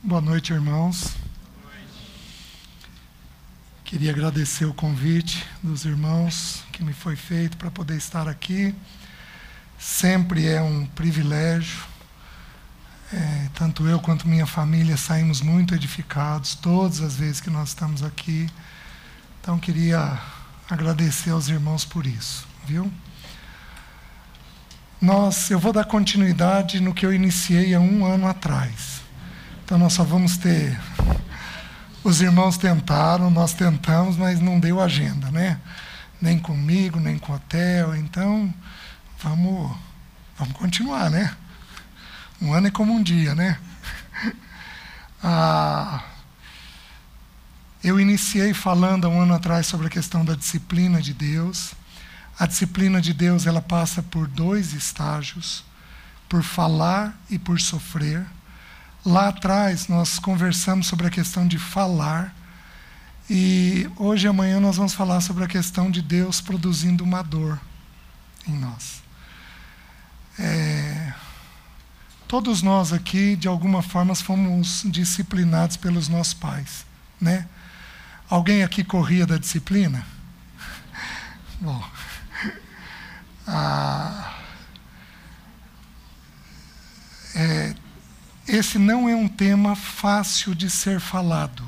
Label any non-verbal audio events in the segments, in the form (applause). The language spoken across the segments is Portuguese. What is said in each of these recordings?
Boa noite, irmãos. Queria agradecer o convite dos irmãos que me foi feito para poder estar aqui. Sempre é um privilégio. É, tanto eu quanto minha família saímos muito edificados todas as vezes que nós estamos aqui. Então queria agradecer aos irmãos por isso, viu? Nós, eu vou dar continuidade no que eu iniciei há um ano atrás. Então nós só vamos ter. Os irmãos tentaram, nós tentamos, mas não deu agenda, né? Nem comigo, nem com o hotel. Então, vamos, vamos continuar, né? Um ano é como um dia, né? (laughs) Ah, eu iniciei falando há um ano atrás sobre a questão da disciplina de Deus. A disciplina de Deus ela passa por dois estágios, por falar e por sofrer. Lá atrás nós conversamos sobre a questão de falar e hoje e amanhã nós vamos falar sobre a questão de Deus produzindo uma dor em nós. É, todos nós aqui, de alguma forma, fomos disciplinados pelos nossos pais, né? Alguém aqui corria da disciplina? (laughs) Bom, ah, é, esse não é um tema fácil de ser falado.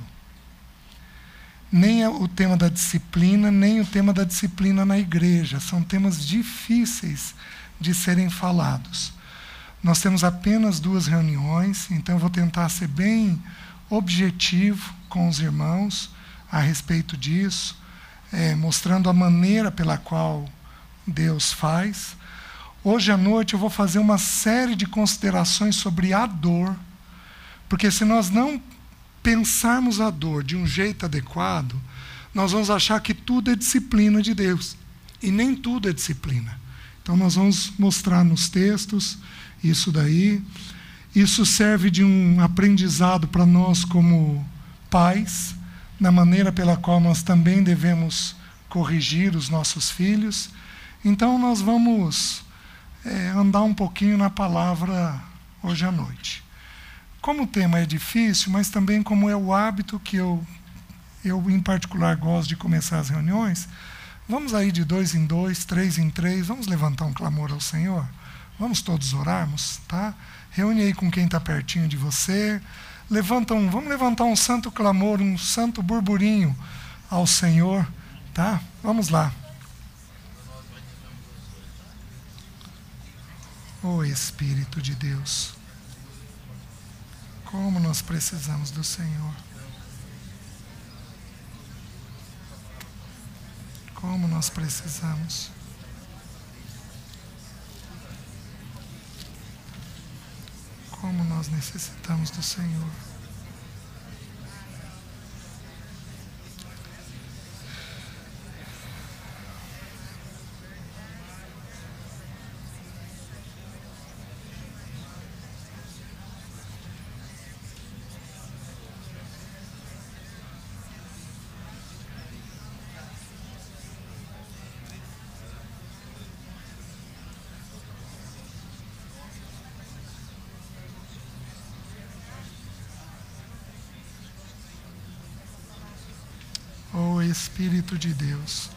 Nem é o tema da disciplina, nem o tema da disciplina na igreja. São temas difíceis de serem falados. Nós temos apenas duas reuniões, então vou tentar ser bem objetivo com os irmãos a respeito disso, é, mostrando a maneira pela qual Deus faz. Hoje à noite eu vou fazer uma série de considerações sobre a dor, porque se nós não pensarmos a dor de um jeito adequado, nós vamos achar que tudo é disciplina de Deus. E nem tudo é disciplina. Então nós vamos mostrar nos textos isso daí. Isso serve de um aprendizado para nós como pais, na maneira pela qual nós também devemos corrigir os nossos filhos. Então, nós vamos é, andar um pouquinho na palavra hoje à noite. Como o tema é difícil, mas também como é o hábito que eu, eu em particular, gosto de começar as reuniões, vamos aí de dois em dois, três em três, vamos levantar um clamor ao Senhor? Vamos todos orarmos, tá? Reúne aí com quem está pertinho de você levanta um, vamos levantar um santo clamor, um santo burburinho ao Senhor, tá? Vamos lá. Oh Espírito de Deus, como nós precisamos do Senhor. Como nós precisamos. Como nós necessitamos do Senhor. Espírito de Deus.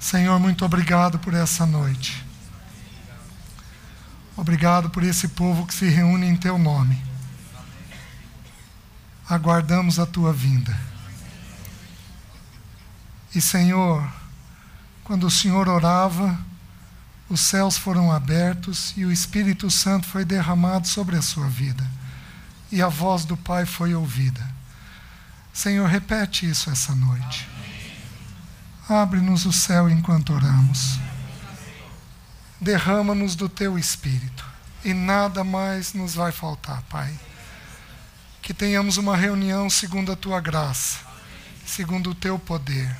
Senhor, muito obrigado por essa noite. Obrigado por esse povo que se reúne em Teu nome. Aguardamos a Tua vinda. E, Senhor, quando o Senhor orava, os céus foram abertos e o Espírito Santo foi derramado sobre a sua vida e a voz do Pai foi ouvida. Senhor, repete isso essa noite. Abre-nos o céu enquanto oramos. Derrama-nos do teu espírito e nada mais nos vai faltar, Pai. Que tenhamos uma reunião segundo a tua graça, segundo o teu poder.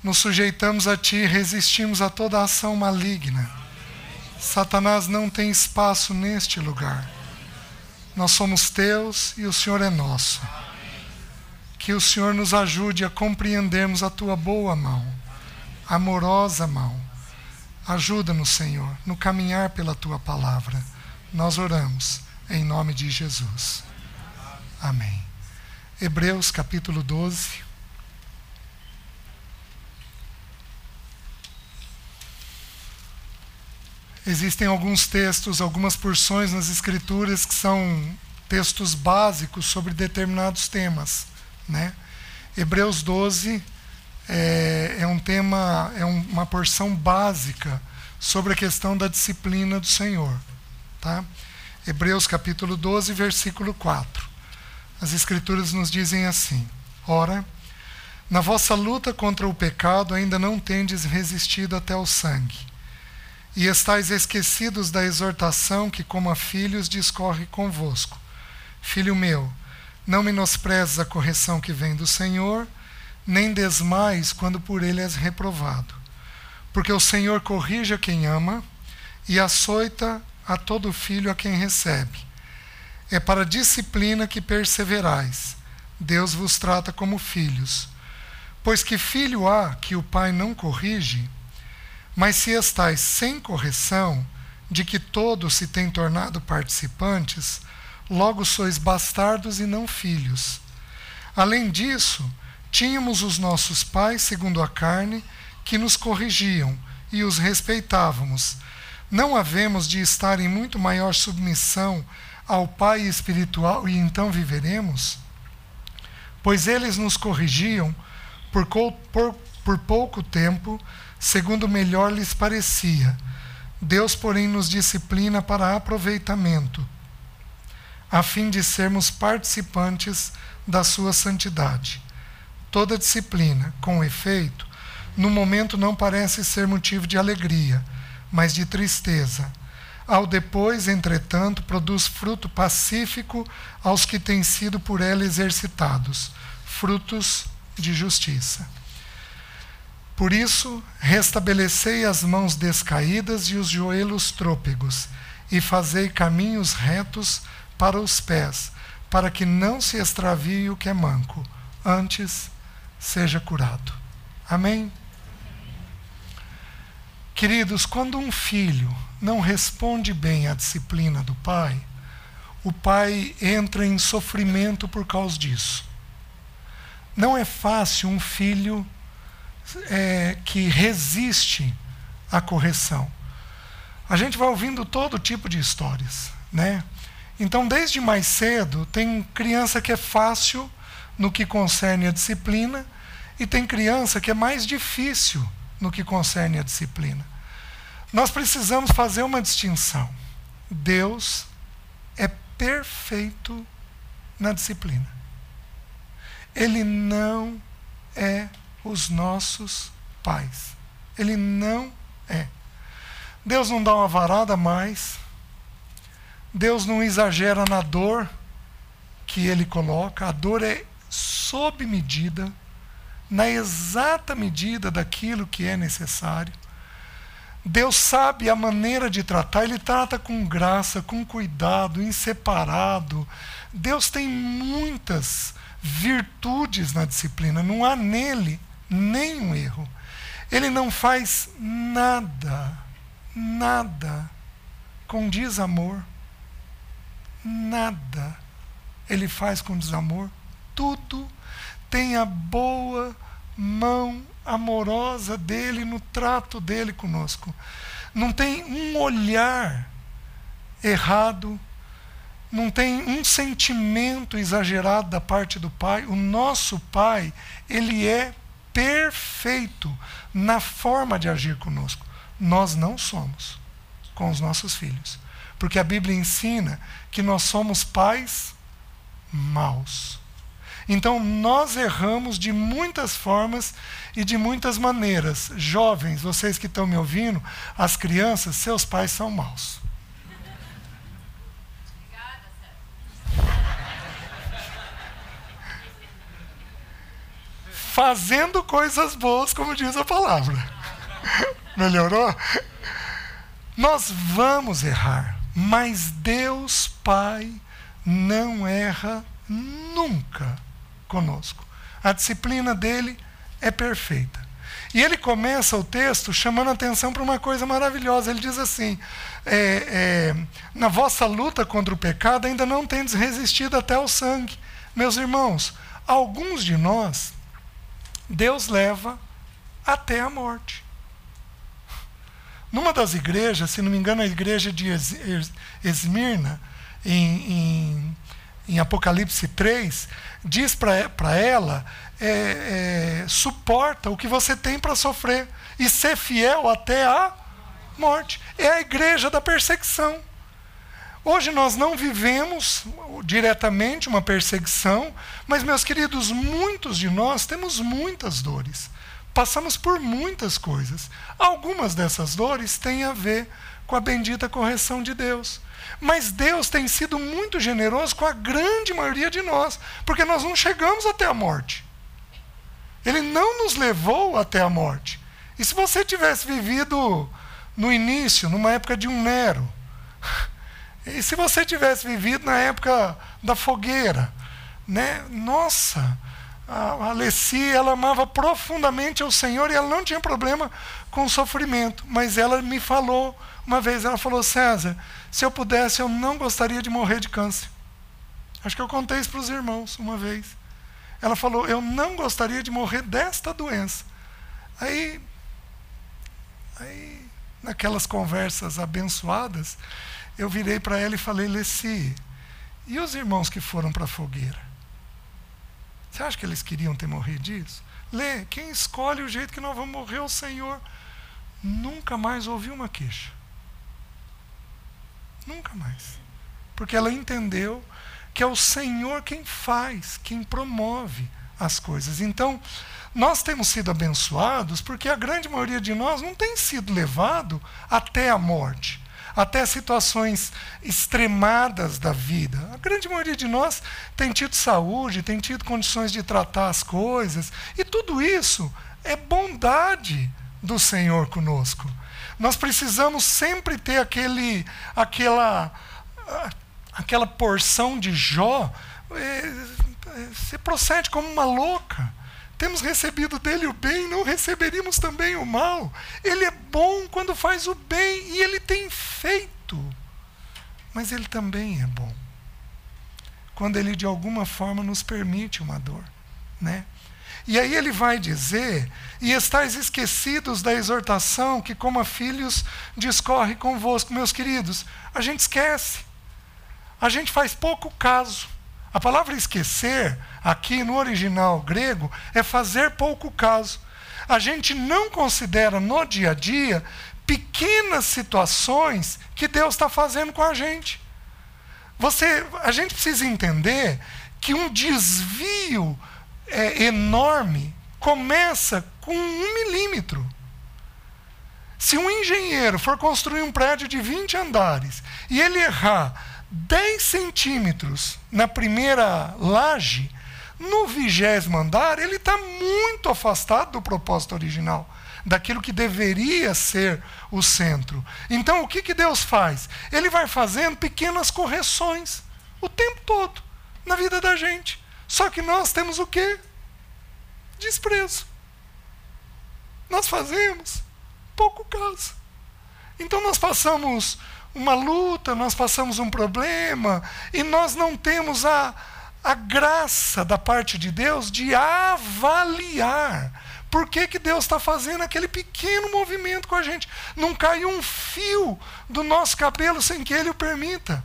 Nos sujeitamos a ti, resistimos a toda ação maligna. Satanás não tem espaço neste lugar nós somos teus e o Senhor é nosso. Que o Senhor nos ajude a compreendermos a tua boa mão, amorosa mão, Ajuda-nos, Senhor, no caminhar pela tua palavra. Nós oramos em nome de Jesus. Amém. Hebreus capítulo 12. Existem alguns textos, algumas porções nas Escrituras que são textos básicos sobre determinados temas. Né? Hebreus 12 é, é um tema, é um, uma porção básica sobre a questão da disciplina do Senhor. Tá? Hebreus capítulo 12, versículo 4. As Escrituras nos dizem assim: Ora, na vossa luta contra o pecado ainda não tendes resistido até o sangue e estáis esquecidos da exortação que, como a filhos, discorre convosco. Filho meu, não menosprezes a correção que vem do Senhor, nem desmais quando por ele és reprovado. Porque o Senhor corrige a quem ama e açoita a todo filho a quem recebe. É para disciplina que perseverais. Deus vos trata como filhos. Pois que filho há que o pai não corrige? Mas se estáis sem correção, de que todos se têm tornado participantes, logo sois bastardos e não filhos. Além disso, tínhamos os nossos pais, segundo a carne, que nos corrigiam e os respeitávamos. Não havemos de estar em muito maior submissão ao Pai espiritual e então viveremos? Pois eles nos corrigiam por, por, por pouco tempo segundo melhor lhes parecia. Deus, porém, nos disciplina para aproveitamento, a fim de sermos participantes da sua santidade. Toda disciplina, com efeito, no momento não parece ser motivo de alegria, mas de tristeza. Ao depois, entretanto, produz fruto pacífico aos que têm sido por ela exercitados, frutos de justiça. Por isso, restabelecei as mãos descaídas e os joelhos trôpegos, e fazei caminhos retos para os pés, para que não se extravie o que é manco, antes seja curado. Amém? Queridos, quando um filho não responde bem à disciplina do pai, o pai entra em sofrimento por causa disso. Não é fácil um filho é, que resiste à correção. A gente vai ouvindo todo tipo de histórias, né? Então, desde mais cedo, tem criança que é fácil no que concerne a disciplina e tem criança que é mais difícil no que concerne a disciplina. Nós precisamos fazer uma distinção. Deus é perfeito na disciplina. Ele não é os nossos pais. Ele não é. Deus não dá uma varada mais. Deus não exagera na dor que ele coloca. A dor é sob medida, na exata medida daquilo que é necessário. Deus sabe a maneira de tratar, ele trata com graça, com cuidado, em separado. Deus tem muitas virtudes na disciplina, não há nele nenhum erro. Ele não faz nada, nada com desamor. Nada ele faz com desamor. Tudo tem a boa mão amorosa dele no trato dele conosco. Não tem um olhar errado, não tem um sentimento exagerado da parte do pai. O nosso pai, ele é perfeito na forma de agir conosco. Nós não somos com os nossos filhos. Porque a Bíblia ensina que nós somos pais maus. Então nós erramos de muitas formas e de muitas maneiras. Jovens, vocês que estão me ouvindo, as crianças, seus pais são maus. Fazendo coisas boas, como diz a palavra. (laughs) Melhorou? Nós vamos errar, mas Deus Pai não erra nunca conosco. A disciplina dele é perfeita. E ele começa o texto chamando atenção para uma coisa maravilhosa. Ele diz assim: é, é, Na vossa luta contra o pecado ainda não tendes resistido até o sangue. Meus irmãos, alguns de nós, Deus leva até a morte. Numa das igrejas, se não me engano, a igreja de Esmirna, em, em, em Apocalipse 3, diz para ela: é, é, suporta o que você tem para sofrer e ser fiel até a morte. É a igreja da perseguição. Hoje nós não vivemos diretamente uma perseguição, mas, meus queridos, muitos de nós temos muitas dores. Passamos por muitas coisas. Algumas dessas dores têm a ver com a bendita correção de Deus. Mas Deus tem sido muito generoso com a grande maioria de nós, porque nós não chegamos até a morte. Ele não nos levou até a morte. E se você tivesse vivido no início, numa época de um Nero, e se você tivesse vivido na época da fogueira, né? Nossa, a Alessi, ela amava profundamente o Senhor e ela não tinha problema com o sofrimento, mas ela me falou uma vez, ela falou: "César, se eu pudesse, eu não gostaria de morrer de câncer". Acho que eu contei isso para os irmãos uma vez. Ela falou: "Eu não gostaria de morrer desta doença". Aí aí naquelas conversas abençoadas, eu virei para ela e falei: Leci, e os irmãos que foram para a fogueira? Você acha que eles queriam ter morrido disso? Lê, quem escolhe o jeito que nós vamos morrer é o Senhor. Nunca mais ouviu uma queixa. Nunca mais. Porque ela entendeu que é o Senhor quem faz, quem promove as coisas. Então, nós temos sido abençoados porque a grande maioria de nós não tem sido levado até a morte até situações extremadas da vida. A grande maioria de nós tem tido saúde, tem tido condições de tratar as coisas, e tudo isso é bondade do Senhor conosco. Nós precisamos sempre ter aquele, aquela, aquela porção de Jó. Você procede como uma louca. Temos recebido dele o bem, não receberíamos também o mal. Ele é bom quando faz o bem e ele tem feito. Mas ele também é bom quando ele de alguma forma nos permite uma dor, né? E aí ele vai dizer: "E estáis esquecidos da exortação que como a filhos discorre convosco, meus queridos". A gente esquece. A gente faz pouco caso. A palavra esquecer, aqui no original grego, é fazer pouco caso. A gente não considera no dia a dia pequenas situações que Deus está fazendo com a gente. Você, a gente precisa entender que um desvio é, enorme começa com um milímetro. Se um engenheiro for construir um prédio de 20 andares e ele errar 10 centímetros na primeira laje, no vigésimo andar, ele está muito afastado do propósito original, daquilo que deveria ser o centro. Então, o que, que Deus faz? Ele vai fazendo pequenas correções o tempo todo na vida da gente. Só que nós temos o quê? Desprezo. Nós fazemos pouco caso. Então, nós passamos uma luta, nós passamos um problema e nós não temos a, a graça da parte de Deus de avaliar por que, que Deus está fazendo aquele pequeno movimento com a gente. Não cai um fio do nosso cabelo sem que Ele o permita.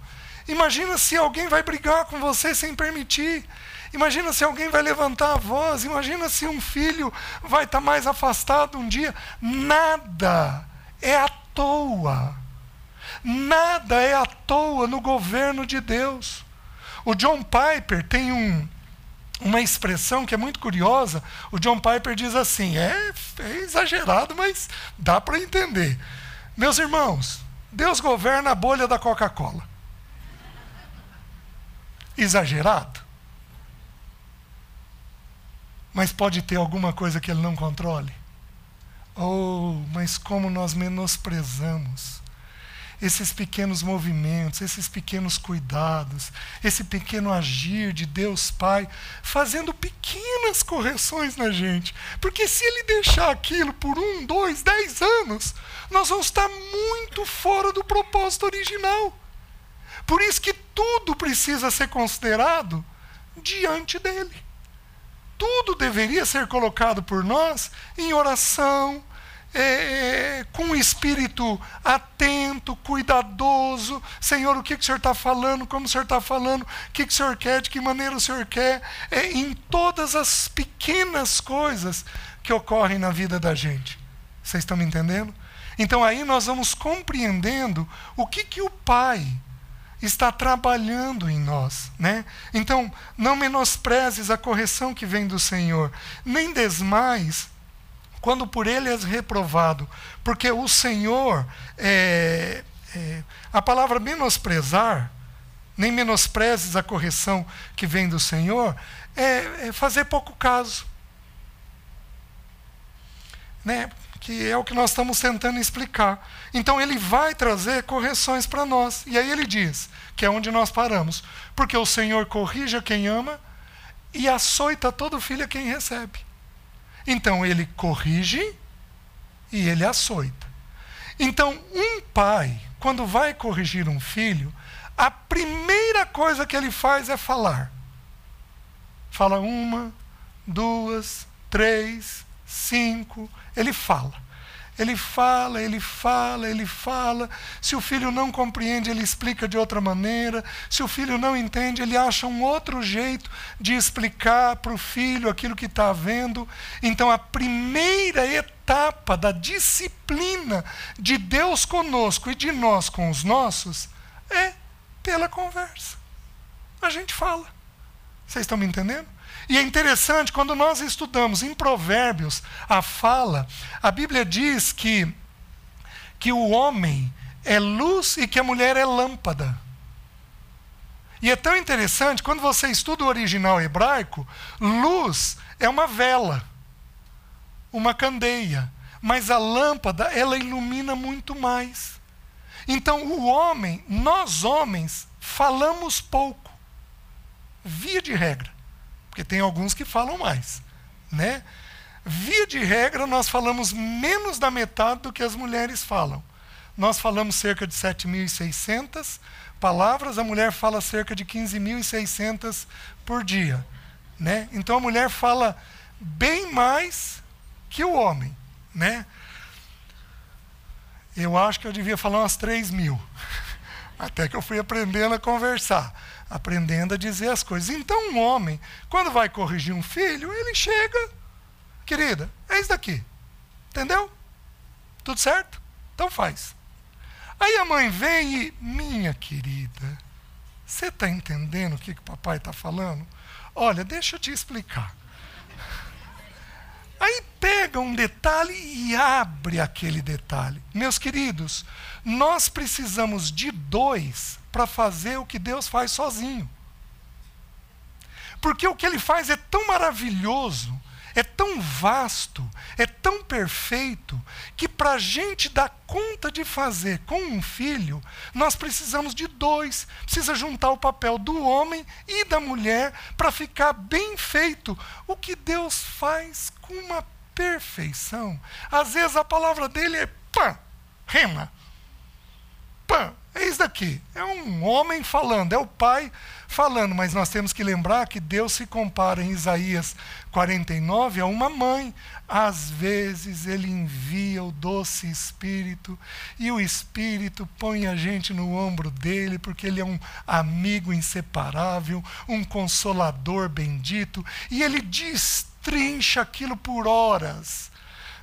Imagina se alguém vai brigar com você sem permitir. Imagina se alguém vai levantar a voz. Imagina se um filho vai estar tá mais afastado um dia. Nada é à toa. Nada é à toa no governo de Deus. O John Piper tem um, uma expressão que é muito curiosa. O John Piper diz assim: é, é exagerado, mas dá para entender. Meus irmãos, Deus governa a bolha da Coca-Cola. Exagerado? Mas pode ter alguma coisa que ele não controle? Oh, mas como nós menosprezamos esses pequenos movimentos, esses pequenos cuidados, esse pequeno agir de Deus Pai, fazendo pequenas correções na gente. Porque se Ele deixar aquilo por um, dois, dez anos, nós vamos estar muito fora do propósito original. Por isso que tudo precisa ser considerado diante dele. Tudo deveria ser colocado por nós em oração, é, é, com um espírito atento, cuidadoso. Senhor, o que, que o Senhor está falando? Como o Senhor está falando? O que, que o Senhor quer? De que maneira o Senhor quer? É, em todas as pequenas coisas que ocorrem na vida da gente. Vocês estão me entendendo? Então aí nós vamos compreendendo o que, que o Pai está trabalhando em nós, né? Então, não menosprezes a correção que vem do Senhor, nem desmais quando por ele és reprovado, porque o Senhor, é, é, a palavra menosprezar, nem menosprezes a correção que vem do Senhor, é, é fazer pouco caso. Né? que é o que nós estamos tentando explicar. Então ele vai trazer correções para nós. E aí ele diz, que é onde nós paramos, porque o Senhor corrige a quem ama e açoita todo filho a quem recebe. Então ele corrige e ele açoita. Então, um pai, quando vai corrigir um filho, a primeira coisa que ele faz é falar. Fala uma, duas, três, cinco, ele fala. Ele fala, ele fala, ele fala. Se o filho não compreende, ele explica de outra maneira. Se o filho não entende, ele acha um outro jeito de explicar para o filho aquilo que está vendo. Então, a primeira etapa da disciplina de Deus conosco e de nós com os nossos é pela conversa. A gente fala. Vocês estão me entendendo? E é interessante, quando nós estudamos em Provérbios a fala, a Bíblia diz que, que o homem é luz e que a mulher é lâmpada. E é tão interessante, quando você estuda o original hebraico, luz é uma vela, uma candeia, mas a lâmpada, ela ilumina muito mais. Então, o homem, nós homens, falamos pouco, via de regra porque tem alguns que falam mais, né? Via de regra, nós falamos menos da metade do que as mulheres falam. Nós falamos cerca de 7.600 palavras, a mulher fala cerca de 15.600 por dia. Né? Então a mulher fala bem mais que o homem. Né? Eu acho que eu devia falar umas 3 mil. (laughs) Até que eu fui aprendendo a conversar aprendendo a dizer as coisas. Então, um homem, quando vai corrigir um filho, ele chega, querida, é isso daqui. Entendeu? Tudo certo? Então faz. Aí a mãe vem e, minha querida, você está entendendo o que, que o papai está falando? Olha, deixa eu te explicar. (laughs) Aí pega um detalhe e abre aquele detalhe. Meus queridos, nós precisamos de dois para fazer o que Deus faz sozinho. Porque o que ele faz é tão maravilhoso, é tão vasto, é tão perfeito, que para a gente dar conta de fazer com um filho, nós precisamos de dois. Precisa juntar o papel do homem e da mulher para ficar bem feito. O que Deus faz com uma perfeição. Às vezes a palavra dele é pã, rema. Pã, é isso daqui. É um homem falando, é o pai falando, mas nós temos que lembrar que Deus se compara em Isaías 49 a uma mãe. Às vezes ele envia o doce Espírito e o Espírito põe a gente no ombro dele, porque ele é um amigo inseparável, um consolador bendito, e ele destrincha aquilo por horas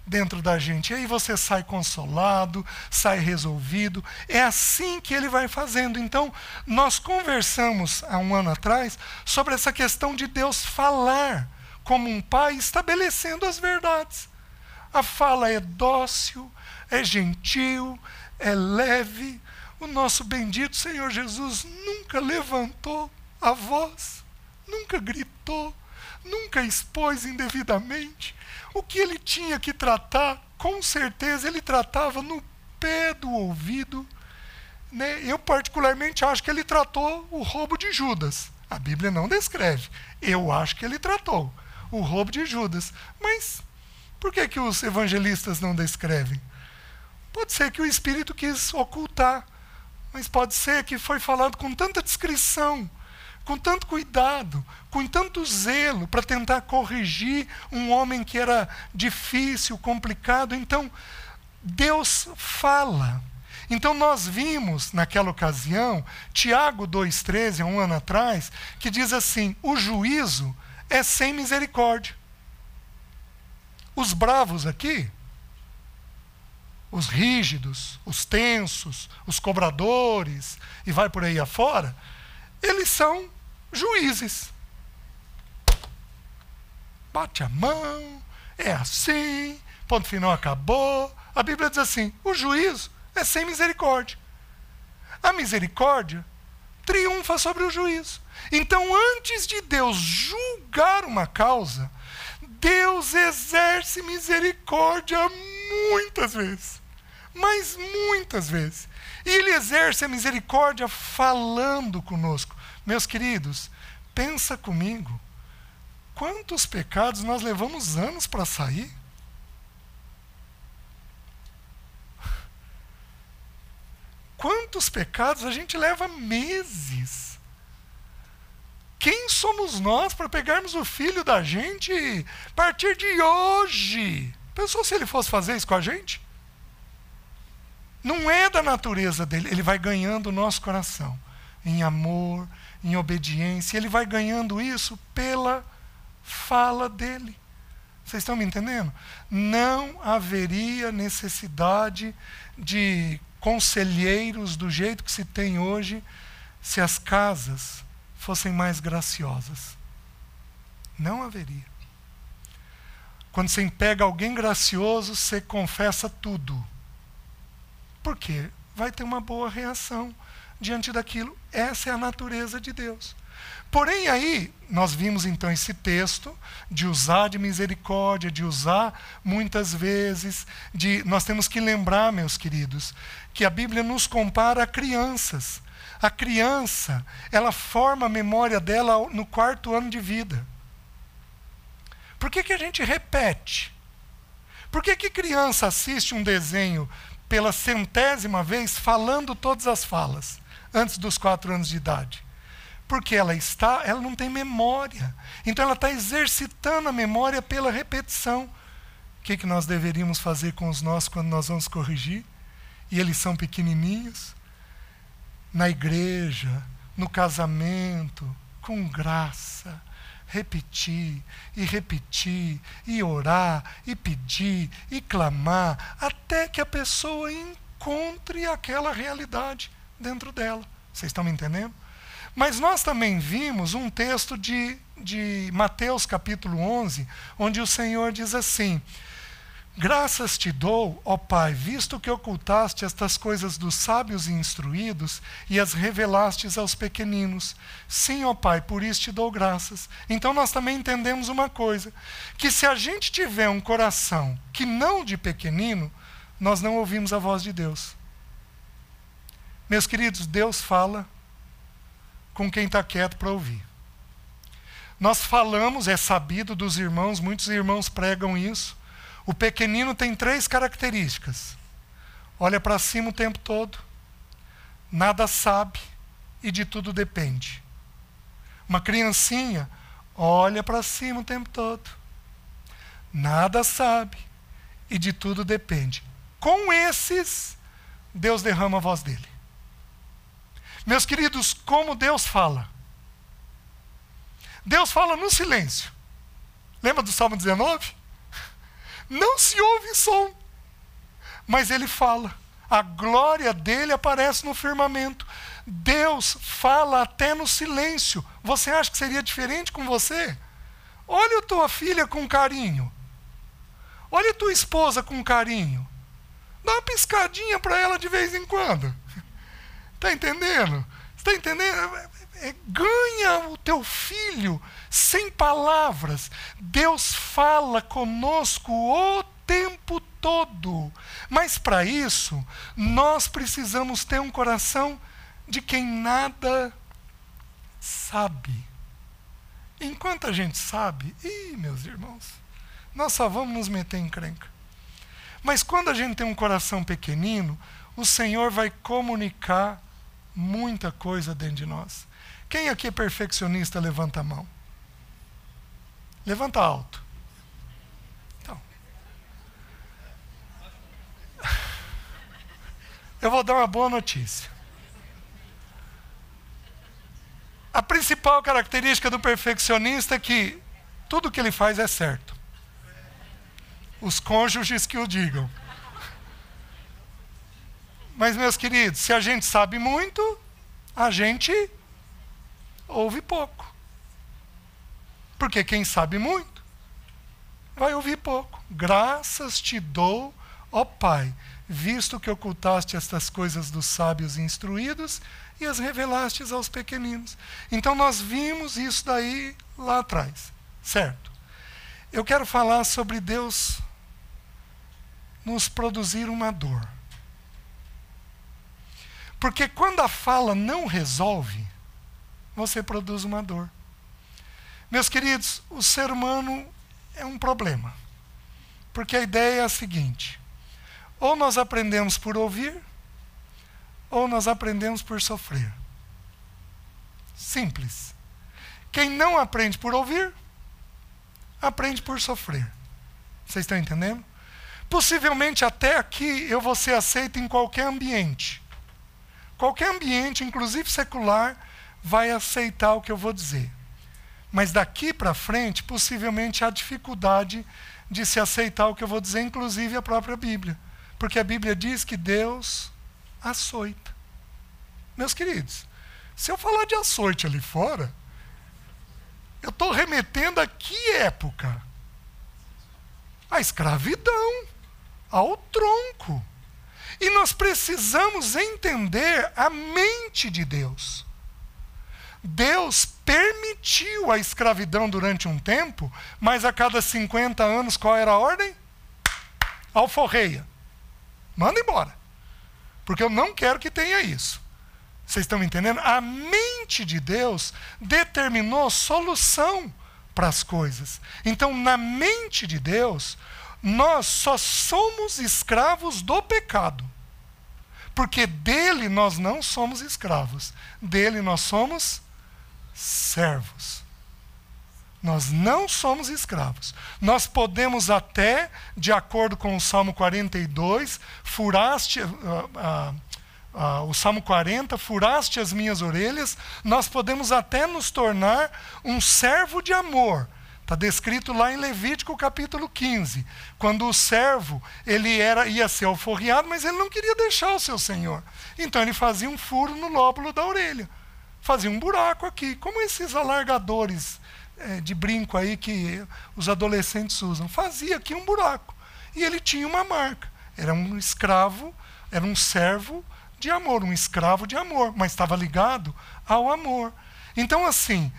dentro da gente. E aí você sai consolado, sai resolvido. É assim que ele vai fazendo. Então, nós conversamos há um ano atrás sobre essa questão de Deus falar como um pai, estabelecendo as verdades. A fala é dócil, é gentil, é leve. O nosso bendito Senhor Jesus nunca levantou a voz, nunca gritou, nunca expôs indevidamente o que ele tinha que tratar, com certeza ele tratava no pé do ouvido né, eu particularmente acho que ele tratou o roubo de Judas. A Bíblia não descreve. Eu acho que ele tratou o roubo de Judas. Mas por que, que os evangelistas não descrevem? Pode ser que o Espírito quis ocultar, mas pode ser que foi falado com tanta descrição, com tanto cuidado, com tanto zelo para tentar corrigir um homem que era difícil, complicado. Então, Deus fala. Então nós vimos naquela ocasião, Tiago 2,13, um ano atrás, que diz assim: o juízo é sem misericórdia. Os bravos aqui, os rígidos, os tensos, os cobradores, e vai por aí afora, eles são juízes. Bate a mão, é assim, ponto final acabou. A Bíblia diz assim: o juízo é sem misericórdia. A misericórdia triunfa sobre o juízo. Então, antes de Deus julgar uma causa, Deus exerce misericórdia muitas vezes. Mas muitas vezes. E Ele exerce a misericórdia falando conosco. Meus queridos, pensa comigo. Quantos pecados nós levamos anos para sair? Quantos pecados a gente leva meses? Quem somos nós para pegarmos o filho da gente a partir de hoje? Pensou se ele fosse fazer isso com a gente? Não é da natureza dele, ele vai ganhando o nosso coração em amor, em obediência, ele vai ganhando isso pela fala dele. Vocês estão me entendendo? Não haveria necessidade de conselheiros do jeito que se tem hoje, se as casas fossem mais graciosas. Não haveria. Quando você pega alguém gracioso, você confessa tudo. Por quê? Vai ter uma boa reação diante daquilo. Essa é a natureza de Deus. Porém, aí, nós vimos então esse texto de usar de misericórdia, de usar muitas vezes, de nós temos que lembrar, meus queridos, que a Bíblia nos compara a crianças. A criança, ela forma a memória dela no quarto ano de vida. Por que, que a gente repete? Por que, que criança assiste um desenho pela centésima vez falando todas as falas antes dos quatro anos de idade? Porque ela está, ela não tem memória. Então ela está exercitando a memória pela repetição. O que, que nós deveríamos fazer com os nossos quando nós vamos corrigir? E eles são pequenininhos? Na igreja, no casamento, com graça repetir e repetir e orar e pedir e clamar até que a pessoa encontre aquela realidade dentro dela. Vocês estão me entendendo? Mas nós também vimos um texto de, de Mateus capítulo 11, onde o Senhor diz assim: Graças te dou, ó Pai, visto que ocultaste estas coisas dos sábios e instruídos e as revelastes aos pequeninos. Sim, ó Pai, por isso te dou graças. Então nós também entendemos uma coisa: que se a gente tiver um coração que não de pequenino, nós não ouvimos a voz de Deus. Meus queridos, Deus fala com quem está quieto para ouvir. Nós falamos, é sabido dos irmãos, muitos irmãos pregam isso. O pequenino tem três características: olha para cima o tempo todo, nada sabe e de tudo depende. Uma criancinha olha para cima o tempo todo, nada sabe e de tudo depende. Com esses, Deus derrama a voz dele. Meus queridos, como Deus fala? Deus fala no silêncio. Lembra do Salmo 19? Não se ouve som, mas ele fala. A glória dele aparece no firmamento. Deus fala até no silêncio. Você acha que seria diferente com você? Olha a tua filha com carinho. Olha a tua esposa com carinho. Dá uma piscadinha para ela de vez em quando. Está entendendo? Está entendendo? É, é, ganha o teu filho sem palavras. Deus fala conosco o tempo todo. Mas para isso, nós precisamos ter um coração de quem nada sabe. Enquanto a gente sabe, ih, meus irmãos, nós só vamos nos meter em crenca. Mas quando a gente tem um coração pequenino, o Senhor vai comunicar muita coisa dentro de nós. Quem aqui é perfeccionista, levanta a mão. Levanta alto. Então. Eu vou dar uma boa notícia. A principal característica do perfeccionista é que tudo que ele faz é certo. Os cônjuges que o digam. Mas, meus queridos, se a gente sabe muito, a gente ouve pouco. Porque quem sabe muito, vai ouvir pouco. Graças te dou, ó Pai, visto que ocultaste estas coisas dos sábios instruídos e as revelastes aos pequeninos. Então nós vimos isso daí lá atrás, certo? Eu quero falar sobre Deus nos produzir uma dor. Porque quando a fala não resolve, você produz uma dor. Meus queridos, o ser humano é um problema. Porque a ideia é a seguinte: ou nós aprendemos por ouvir, ou nós aprendemos por sofrer. Simples. Quem não aprende por ouvir, aprende por sofrer. Vocês estão entendendo? Possivelmente até aqui eu vou ser aceito em qualquer ambiente. Qualquer ambiente, inclusive secular, vai aceitar o que eu vou dizer. Mas daqui para frente, possivelmente há dificuldade de se aceitar o que eu vou dizer, inclusive a própria Bíblia. Porque a Bíblia diz que Deus açoita. Meus queridos, se eu falar de açoite ali fora, eu estou remetendo a que época? A escravidão, ao tronco. E nós precisamos entender a mente de Deus. Deus permitiu a escravidão durante um tempo, mas a cada 50 anos qual era a ordem? Alforreia. Manda embora. Porque eu não quero que tenha isso. Vocês estão me entendendo? A mente de Deus determinou solução para as coisas. Então, na mente de Deus, nós só somos escravos do pecado. Porque dele nós não somos escravos, dele nós somos servos. Nós não somos escravos. Nós podemos até, de acordo com o Salmo 42, furaste, uh, uh, uh, o Salmo 40, furaste as minhas orelhas, nós podemos até nos tornar um servo de amor. Está descrito lá em Levítico capítulo 15, quando o servo ele era ia ser alforriado, mas ele não queria deixar o seu senhor. Então ele fazia um furo no lóbulo da orelha, fazia um buraco aqui, como esses alargadores é, de brinco aí que os adolescentes usam. Fazia aqui um buraco. E ele tinha uma marca. Era um escravo, era um servo de amor, um escravo de amor, mas estava ligado ao amor. Então, assim,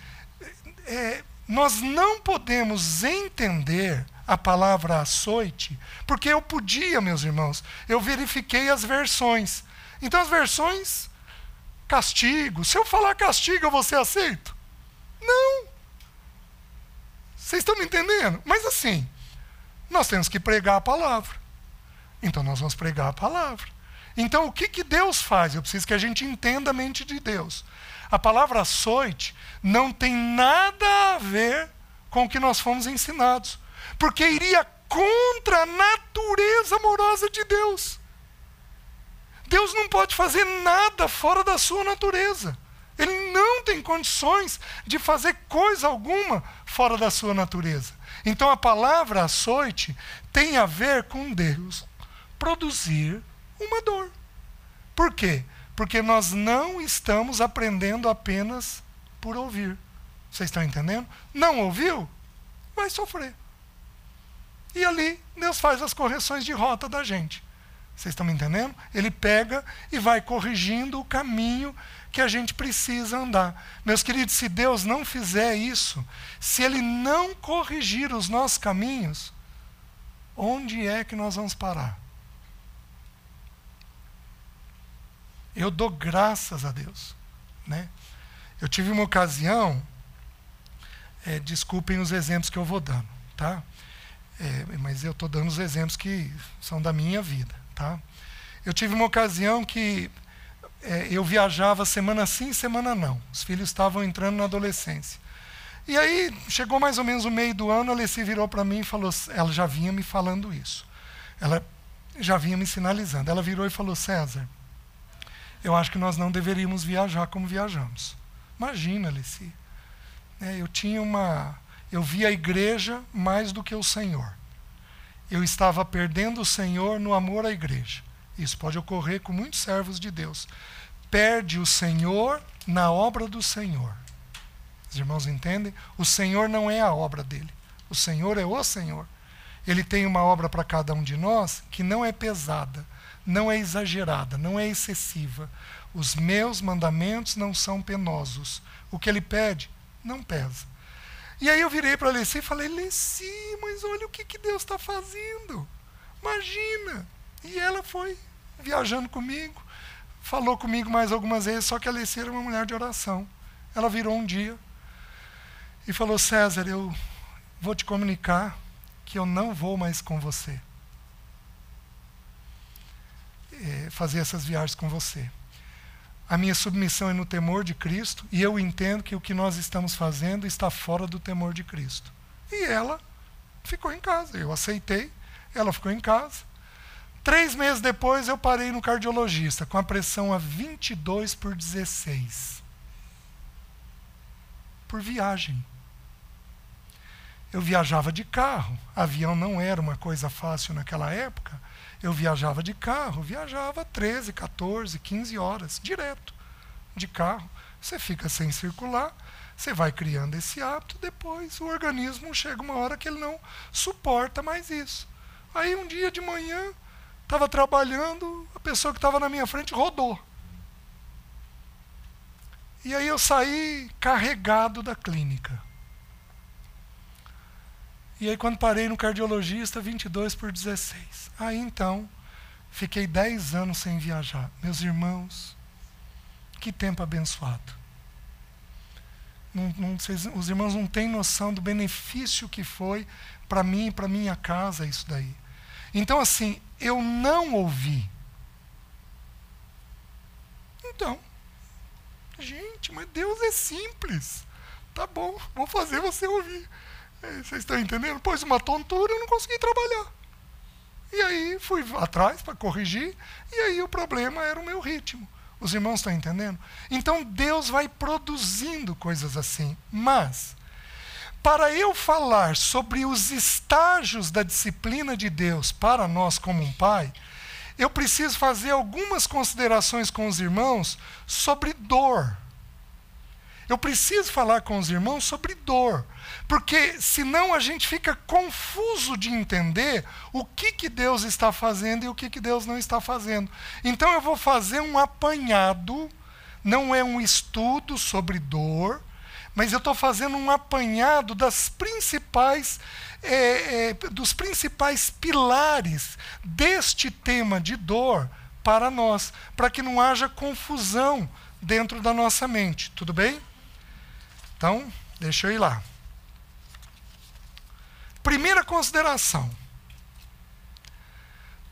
é, nós não podemos entender a palavra açoite, porque eu podia, meus irmãos, eu verifiquei as versões. Então, as versões, castigo. Se eu falar castigo, eu vou ser aceito? Não. Vocês estão me entendendo? Mas assim, nós temos que pregar a palavra. Então nós vamos pregar a palavra. Então o que, que Deus faz? Eu preciso que a gente entenda a mente de Deus. A palavra açoite não tem nada a ver com o que nós fomos ensinados. Porque iria contra a natureza amorosa de Deus. Deus não pode fazer nada fora da sua natureza. Ele não tem condições de fazer coisa alguma fora da sua natureza. Então a palavra açoite tem a ver com Deus produzir uma dor. Por quê? Porque nós não estamos aprendendo apenas por ouvir. Vocês estão entendendo? Não ouviu? Vai sofrer. E ali Deus faz as correções de rota da gente. Vocês estão me entendendo? Ele pega e vai corrigindo o caminho que a gente precisa andar. Meus queridos, se Deus não fizer isso, se Ele não corrigir os nossos caminhos, onde é que nós vamos parar? Eu dou graças a Deus. Né? Eu tive uma ocasião, é, desculpem os exemplos que eu vou dando, tá? É, mas eu estou dando os exemplos que são da minha vida, tá? Eu tive uma ocasião que é, eu viajava semana sim, semana não. Os filhos estavam entrando na adolescência. E aí, chegou mais ou menos o meio do ano, a Alessi virou para mim e falou, ela já vinha me falando isso. Ela já vinha me sinalizando. Ela virou e falou, César, eu acho que nós não deveríamos viajar como viajamos. Imagina, Alessi. É, eu tinha uma. Eu via a igreja mais do que o Senhor. Eu estava perdendo o Senhor no amor à igreja. Isso pode ocorrer com muitos servos de Deus. Perde o Senhor na obra do Senhor. Os irmãos entendem? O Senhor não é a obra dele. O Senhor é o Senhor. Ele tem uma obra para cada um de nós que não é pesada, não é exagerada, não é excessiva. Os meus mandamentos não são penosos. O que ele pede não pesa. E aí eu virei para Leci e falei: Leci, mas olha o que, que Deus está fazendo. Imagina. E ela foi viajando comigo, falou comigo mais algumas vezes, só que a Leci era uma mulher de oração. Ela virou um dia e falou: César, eu vou te comunicar que eu não vou mais com você. É, fazer essas viagens com você. A minha submissão é no temor de Cristo e eu entendo que o que nós estamos fazendo está fora do temor de Cristo. E ela ficou em casa. Eu aceitei, ela ficou em casa. Três meses depois eu parei no cardiologista com a pressão a 22 por 16. Por viagem. Eu viajava de carro. Avião não era uma coisa fácil naquela época. Eu viajava de carro, viajava 13, 14, 15 horas, direto, de carro. Você fica sem circular, você vai criando esse hábito, depois o organismo chega uma hora que ele não suporta mais isso. Aí um dia de manhã, estava trabalhando, a pessoa que estava na minha frente rodou. E aí eu saí carregado da clínica. E aí, quando parei no cardiologista, 22 por 16. Aí então, fiquei 10 anos sem viajar. Meus irmãos, que tempo abençoado. Não, não, vocês, os irmãos não têm noção do benefício que foi para mim e para minha casa isso daí. Então, assim, eu não ouvi. Então, gente, mas Deus é simples. Tá bom, vou fazer você ouvir. Vocês estão entendendo? Pôs uma tontura, eu não consegui trabalhar. E aí fui atrás para corrigir, e aí o problema era o meu ritmo. Os irmãos estão entendendo? Então Deus vai produzindo coisas assim. Mas, para eu falar sobre os estágios da disciplina de Deus para nós como um pai, eu preciso fazer algumas considerações com os irmãos sobre dor. Eu preciso falar com os irmãos sobre dor, porque senão a gente fica confuso de entender o que, que Deus está fazendo e o que, que Deus não está fazendo. Então eu vou fazer um apanhado, não é um estudo sobre dor, mas eu estou fazendo um apanhado das principais, é, é, dos principais pilares deste tema de dor para nós, para que não haja confusão dentro da nossa mente. Tudo bem? Então, deixa eu ir lá. Primeira consideração.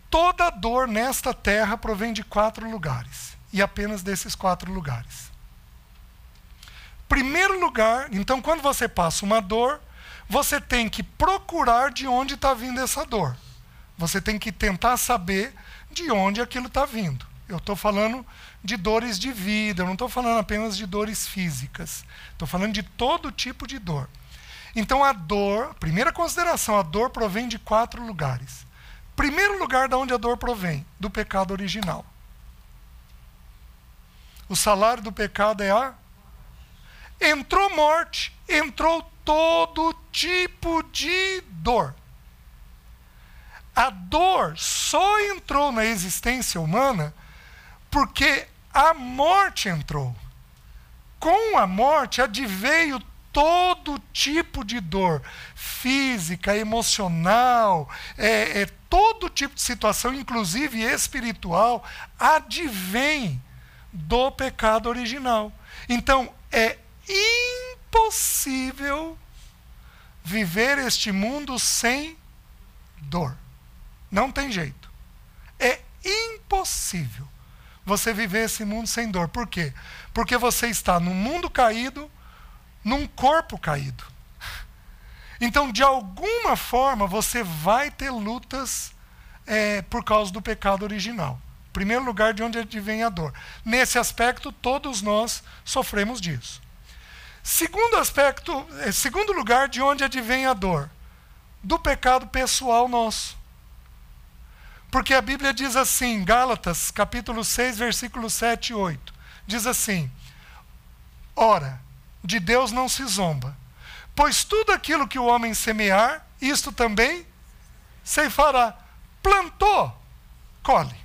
Toda dor nesta terra provém de quatro lugares, e apenas desses quatro lugares. Primeiro lugar, então, quando você passa uma dor, você tem que procurar de onde está vindo essa dor. Você tem que tentar saber de onde aquilo está vindo. Eu estou falando de dores de vida, eu não estou falando apenas de dores físicas. Estou falando de todo tipo de dor. Então a dor, primeira consideração, a dor provém de quatro lugares. Primeiro lugar de onde a dor provém, do pecado original. O salário do pecado é a entrou morte, entrou todo tipo de dor. A dor só entrou na existência humana porque a morte entrou. Com a morte adveio todo tipo de dor, física, emocional, é, é, todo tipo de situação, inclusive espiritual, advém do pecado original. Então, é impossível viver este mundo sem dor. Não tem jeito. É impossível você viver esse mundo sem dor. Por quê? Porque você está num mundo caído, num corpo caído. Então, de alguma forma, você vai ter lutas é, por causa do pecado original. Primeiro lugar, de onde advém a dor. Nesse aspecto, todos nós sofremos disso. Segundo aspecto, é, segundo lugar, de onde advém a dor? Do pecado pessoal nosso. Porque a Bíblia diz assim, Gálatas, capítulo 6, versículos 7 e 8. Diz assim: Ora, de Deus não se zomba, pois tudo aquilo que o homem semear, isto também ceifará. Plantou, colhe.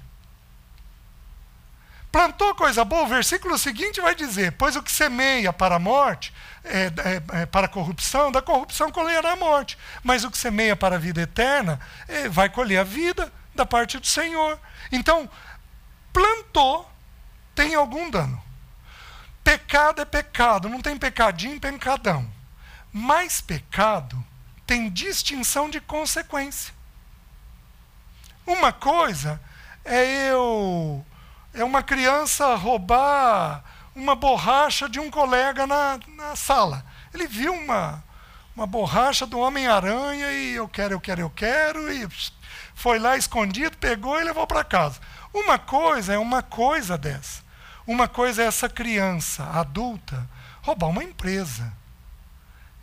Plantou coisa boa, o versículo seguinte vai dizer: Pois o que semeia para a morte, é, é, é, para a corrupção, da corrupção colherá a morte. Mas o que semeia para a vida eterna, é, vai colher a vida da parte do Senhor. Então, plantou, tem algum dano. Pecado é pecado, não tem pecadinho, pecadão. Mas pecado tem distinção de consequência. Uma coisa é eu é uma criança roubar uma borracha de um colega na, na sala. Ele viu uma, uma borracha do Homem-Aranha e eu quero, eu quero, eu quero, e foi lá escondido, pegou e levou para casa. Uma coisa é uma coisa dessa. Uma coisa é essa criança adulta roubar uma empresa.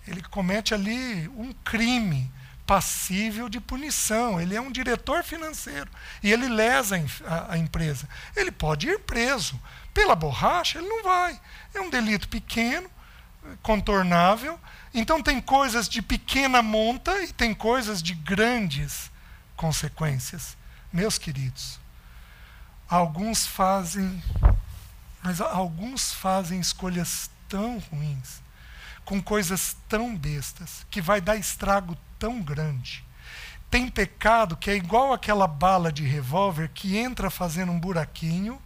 Ele comete ali um crime passível de punição. Ele é um diretor financeiro e ele lesa a, a, empresa. Ele pode ir preso. Pela borracha, ele não vai. É um delito pequeno, contornável. Então, tem coisas de pequena monta e tem coisas de grandes consequências. Meus queridos, alguns fazem, mas alguns fazem escolhas tão ruins, com coisas tão bestas, que vai dar estrago tão grande. Tem pecado que é igual aquela bala de revólver que entra fazendo um buraquinho,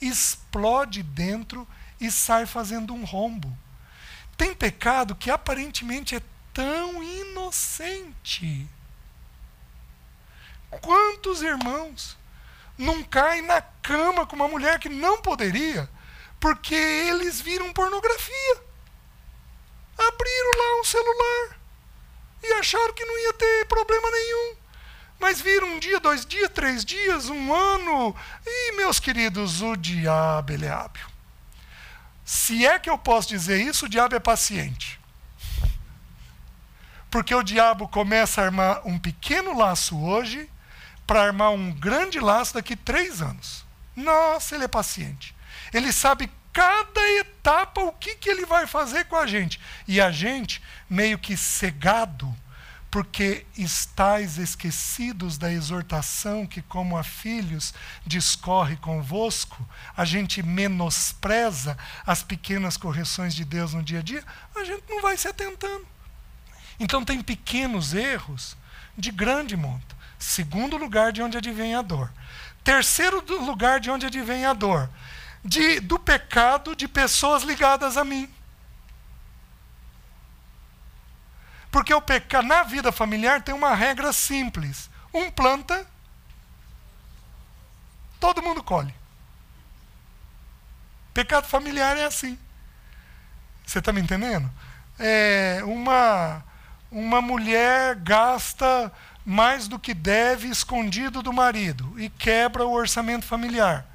explode dentro e sai fazendo um rombo. Tem pecado que aparentemente é tão inocente. Quantos irmãos não caem na cama com uma mulher que não poderia, porque eles viram pornografia? Abriram lá um celular e acharam que não ia ter problema nenhum. Mas viram um dia, dois dias, três dias, um ano. E, meus queridos, o diabo ele é hábil. Se é que eu posso dizer isso, o diabo é paciente. Porque o diabo começa a armar um pequeno laço hoje para armar um grande laço daqui três anos. Nossa, ele é paciente. Ele sabe cada etapa o que, que ele vai fazer com a gente. E a gente, meio que cegado, porque estáis esquecidos da exortação que, como a filhos, discorre convosco, a gente menospreza as pequenas correções de Deus no dia a dia, a gente não vai se atentando. Então, tem pequenos erros de grande monta. Segundo lugar, de onde advém a dor. Terceiro lugar, de onde advém a dor de, do pecado de pessoas ligadas a mim. Porque o pecado na vida familiar tem uma regra simples: um planta, todo mundo colhe. Pecado familiar é assim. Você está me entendendo? É uma, uma mulher gasta mais do que deve escondido do marido e quebra o orçamento familiar.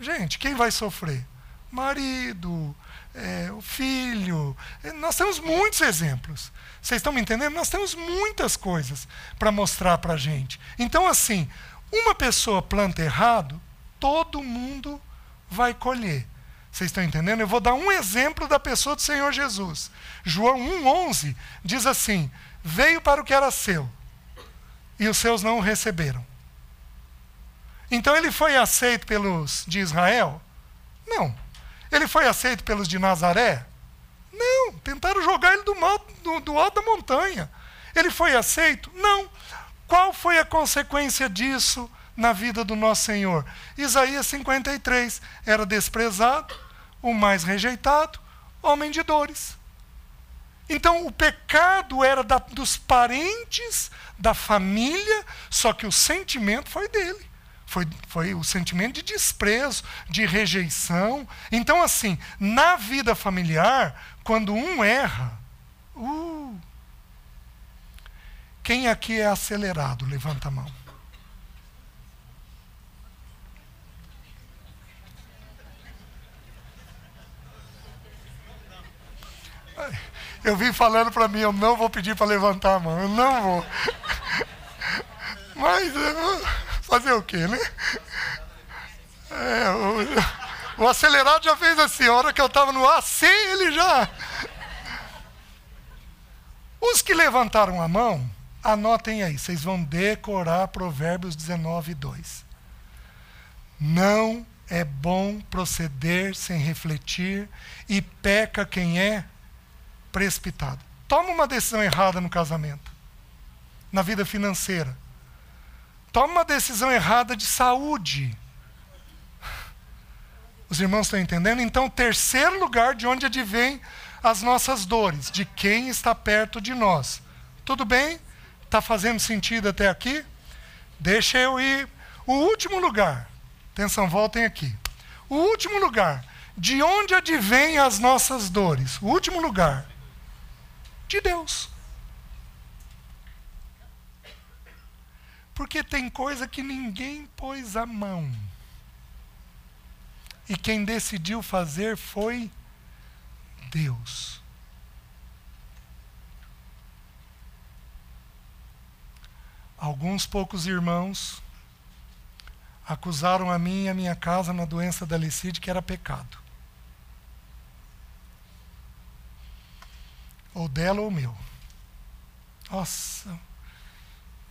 Gente, quem vai sofrer? Marido, é, o filho. É, nós temos muitos exemplos. Vocês estão me entendendo? Nós temos muitas coisas para mostrar para a gente. Então, assim, uma pessoa planta errado, todo mundo vai colher. Vocês estão entendendo? Eu vou dar um exemplo da pessoa do Senhor Jesus. João 1,11 diz assim: Veio para o que era seu, e os seus não o receberam. Então ele foi aceito pelos de Israel? Não. Ele foi aceito pelos de Nazaré? Não. Tentaram jogar ele do, mal, do, do alto da montanha. Ele foi aceito? Não. Qual foi a consequência disso na vida do nosso Senhor? Isaías 53. Era desprezado, o mais rejeitado, homem de dores. Então o pecado era da, dos parentes, da família, só que o sentimento foi dele. Foi, foi o sentimento de desprezo, de rejeição. Então, assim, na vida familiar, quando um erra, uh, quem aqui é acelerado? Levanta a mão. Eu vim falando para mim, eu não vou pedir para levantar a mão, eu não vou. Mas fazer o quê, né? É, o, o, acelerado já fez assim, a hora que eu estava no AC, ele já. Os que levantaram a mão, anotem aí, vocês vão decorar Provérbios 19, 2. Não é bom proceder sem refletir, e peca quem é precipitado. Toma uma decisão errada no casamento, na vida financeira. Toma uma decisão errada de saúde. Os irmãos estão entendendo? Então, terceiro lugar de onde advém as nossas dores, de quem está perto de nós. Tudo bem? Está fazendo sentido até aqui? Deixa eu ir. O último lugar, atenção, voltem aqui. O último lugar, de onde advém as nossas dores? O último lugar, de Deus. Porque tem coisa que ninguém pôs a mão. E quem decidiu fazer foi Deus. Alguns poucos irmãos acusaram a mim e a minha casa na doença da licide que era pecado. Ou dela ou meu. Nossa,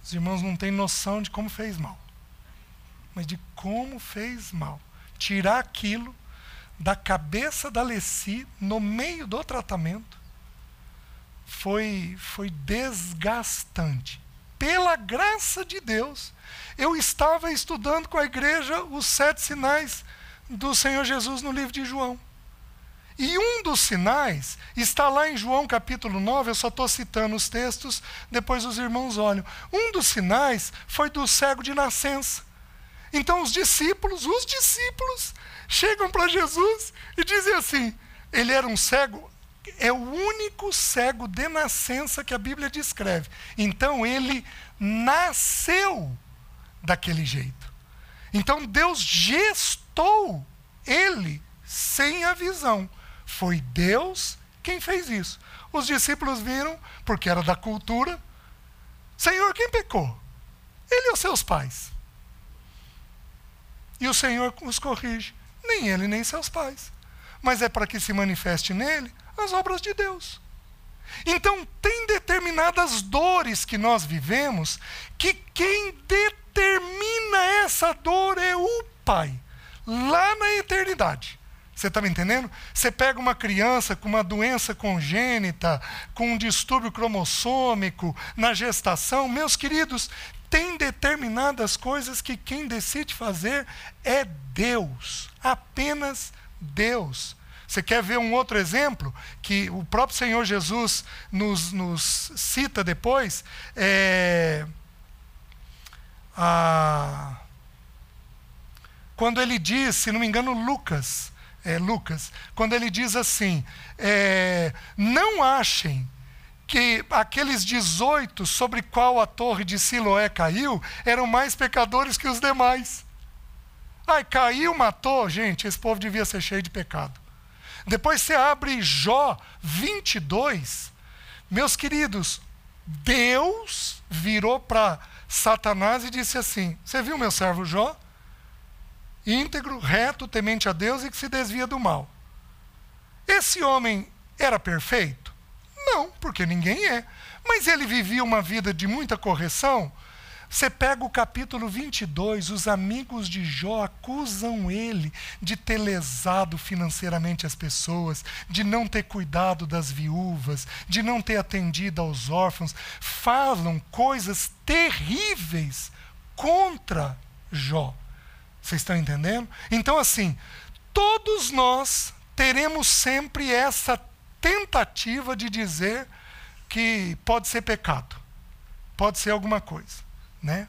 os irmãos não têm noção de como fez mal. Mas de como fez mal. Tirar aquilo da cabeça da Leci no meio do tratamento foi, foi desgastante. Pela graça de Deus, eu estava estudando com a igreja os sete sinais do Senhor Jesus no livro de João. E um dos sinais está lá em João capítulo 9, eu só estou citando os textos, depois os irmãos olham. Um dos sinais foi do cego de nascença. Então os discípulos, os discípulos, chegam para Jesus e dizem assim: ele era um cego, é o único cego de nascença que a Bíblia descreve. Então ele nasceu daquele jeito. Então Deus gestou ele sem a visão. Foi Deus quem fez isso. Os discípulos viram, porque era da cultura, Senhor, quem pecou? Ele ou seus pais? E o Senhor os corrige. Nem ele, nem seus pais. Mas é para que se manifeste nele as obras de Deus. Então, tem determinadas dores que nós vivemos que quem determina essa dor é o Pai, lá na eternidade. Você está me entendendo? Você pega uma criança com uma doença congênita, com um distúrbio cromossômico na gestação, meus queridos, tem determinadas coisas que quem decide fazer é Deus, apenas Deus. Você quer ver um outro exemplo que o próprio Senhor Jesus nos, nos cita depois? É, a, quando ele diz, se não me engano, Lucas, é, Lucas, quando ele diz assim: é, Não achem que aqueles 18 sobre qual a torre de Siloé caiu eram mais pecadores que os demais. Ai, caiu, matou. Gente, esse povo devia ser cheio de pecado. Depois você abre Jó 22. Meus queridos, Deus virou para Satanás e disse assim: Você viu meu servo Jó? Íntegro, reto, temente a Deus e que se desvia do mal. Esse homem era perfeito? Não, porque ninguém é. Mas ele vivia uma vida de muita correção? Você pega o capítulo 22, os amigos de Jó acusam ele de ter lesado financeiramente as pessoas, de não ter cuidado das viúvas, de não ter atendido aos órfãos. Falam coisas terríveis contra Jó. Vocês estão entendendo? Então, assim, todos nós teremos sempre essa tentativa de dizer que pode ser pecado, pode ser alguma coisa. Né?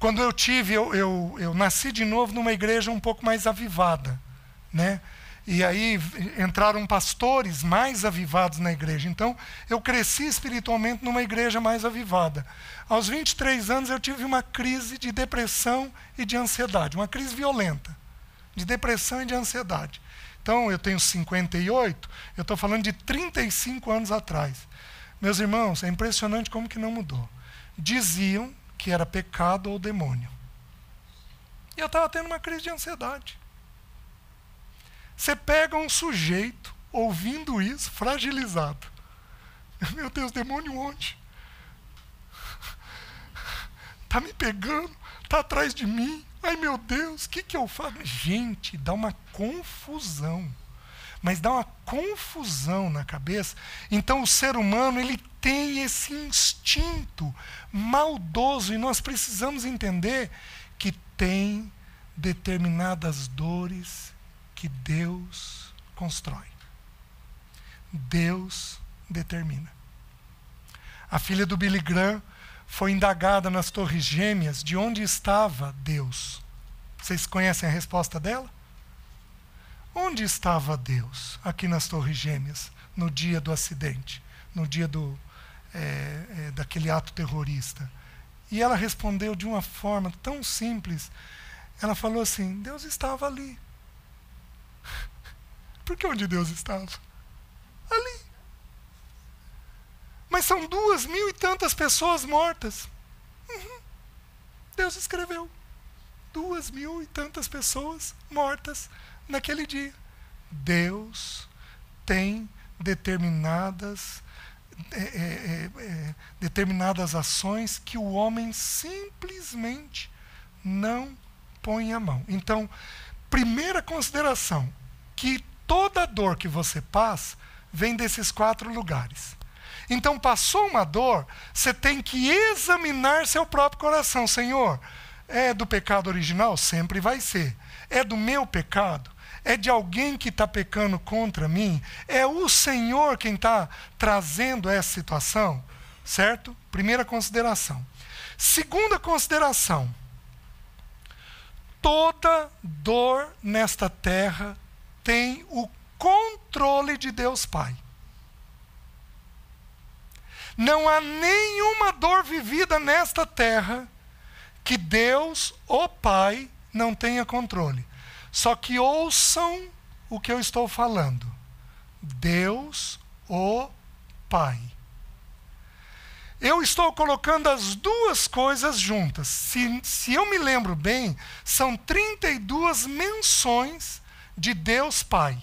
Quando eu tive, eu, eu, eu nasci de novo numa igreja um pouco mais avivada. Né? E aí entraram pastores mais avivados na igreja. Então, eu cresci espiritualmente numa igreja mais avivada. Aos 23 anos, eu tive uma crise de depressão e de ansiedade, uma crise violenta, de depressão e de ansiedade. Então, eu tenho 58, eu estou falando de 35 anos atrás. Meus irmãos, é impressionante como que não mudou. Diziam que era pecado ou demônio. E eu estava tendo uma crise de ansiedade. Você pega um sujeito ouvindo isso, fragilizado. (laughs) Meu Deus, demônio onde? Está (laughs) me pegando, está atrás de mim. Ai meu Deus, o que, que eu faço? Gente, dá uma confusão. Mas dá uma confusão na cabeça. Então o ser humano ele tem esse instinto maldoso e nós precisamos entender que tem determinadas dores que Deus constrói. Deus determina. A filha do Billy Graham foi indagada nas Torres Gêmeas de onde estava Deus. Vocês conhecem a resposta dela? Onde estava Deus aqui nas Torres Gêmeas no dia do acidente, no dia do, é, é, daquele ato terrorista? E ela respondeu de uma forma tão simples. Ela falou assim: Deus estava ali. (laughs) Por que onde Deus estava? Ali. Mas são duas mil e tantas pessoas mortas. Uhum. Deus escreveu. Duas mil e tantas pessoas mortas naquele dia. Deus tem determinadas é, é, é, é, determinadas ações que o homem simplesmente não põe a mão. Então, primeira consideração, que toda dor que você passa vem desses quatro lugares. Então, passou uma dor, você tem que examinar seu próprio coração. Senhor, é do pecado original? Sempre vai ser. É do meu pecado? É de alguém que está pecando contra mim? É o Senhor quem está trazendo essa situação? Certo? Primeira consideração. Segunda consideração. Toda dor nesta terra tem o controle de Deus Pai. Não há nenhuma dor vivida nesta terra que Deus, o Pai, não tenha controle. Só que ouçam o que eu estou falando. Deus, o Pai. Eu estou colocando as duas coisas juntas. Se, se eu me lembro bem, são 32 menções de Deus Pai.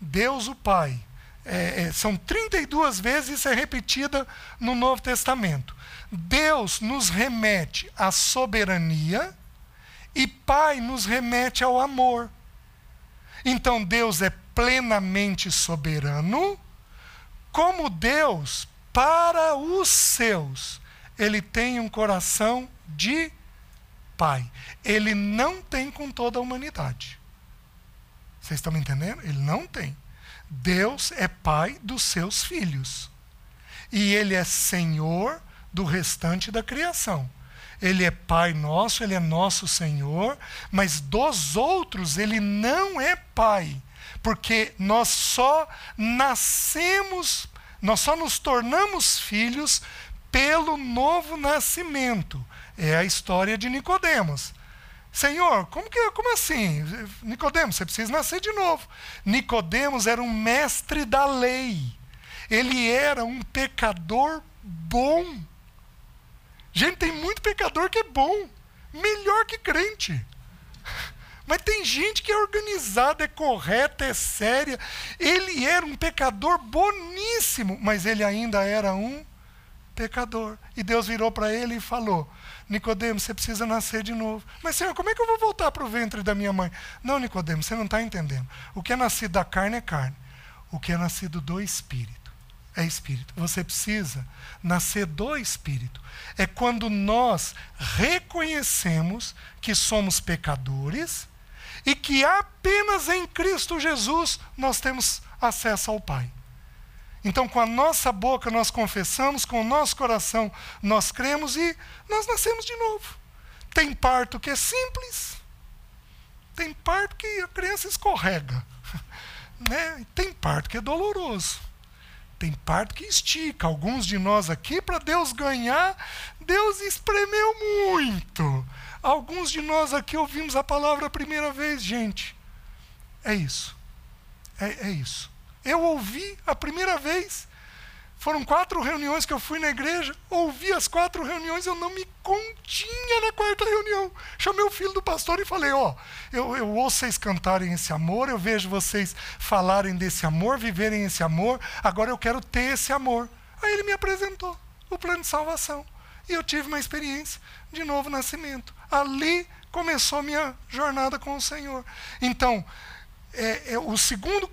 Deus o Pai é, é, são 32 vezes isso é repetida no Novo Testamento. Deus nos remete à soberania e Pai nos remete ao amor. Então Deus é plenamente soberano, como Deus, para os seus, ele tem um coração de Pai. Ele não tem com toda a humanidade. Vocês estão me entendendo? Ele não tem. Deus é pai dos seus filhos. E ele é senhor do restante da criação. Ele é pai nosso, ele é nosso senhor, mas dos outros ele não é pai, porque nós só nascemos, nós só nos tornamos filhos pelo novo nascimento. É a história de Nicodemos. Senhor, como, que, como assim? Nicodemos, você precisa nascer de novo. Nicodemos era um mestre da lei. Ele era um pecador bom. Gente, tem muito pecador que é bom, melhor que crente. Mas tem gente que é organizada, é correta, é séria. Ele era um pecador boníssimo, mas ele ainda era um pecador. E Deus virou para ele e falou: Nicodemo, você precisa nascer de novo. Mas Senhor, como é que eu vou voltar para o ventre da minha mãe? Não, Nicodemo, você não está entendendo. O que é nascido da carne é carne. O que é nascido do Espírito é Espírito. Você precisa nascer do Espírito. É quando nós reconhecemos que somos pecadores e que apenas em Cristo Jesus nós temos acesso ao Pai. Então, com a nossa boca nós confessamos, com o nosso coração nós cremos e nós nascemos de novo. Tem parto que é simples, tem parto que a criança escorrega, (laughs) né? tem parto que é doloroso, tem parto que estica. Alguns de nós aqui, para Deus ganhar, Deus espremeu muito. Alguns de nós aqui ouvimos a palavra a primeira vez, gente. É isso. É, é isso. Eu ouvi a primeira vez. Foram quatro reuniões que eu fui na igreja, ouvi as quatro reuniões, eu não me continha na quarta reunião. Chamei o filho do pastor e falei: Ó, oh, eu, eu ouço vocês cantarem esse amor, eu vejo vocês falarem desse amor, viverem esse amor, agora eu quero ter esse amor. Aí ele me apresentou o plano de salvação. E eu tive uma experiência de novo nascimento. Ali começou minha jornada com o Senhor. Então, é, é, o segundo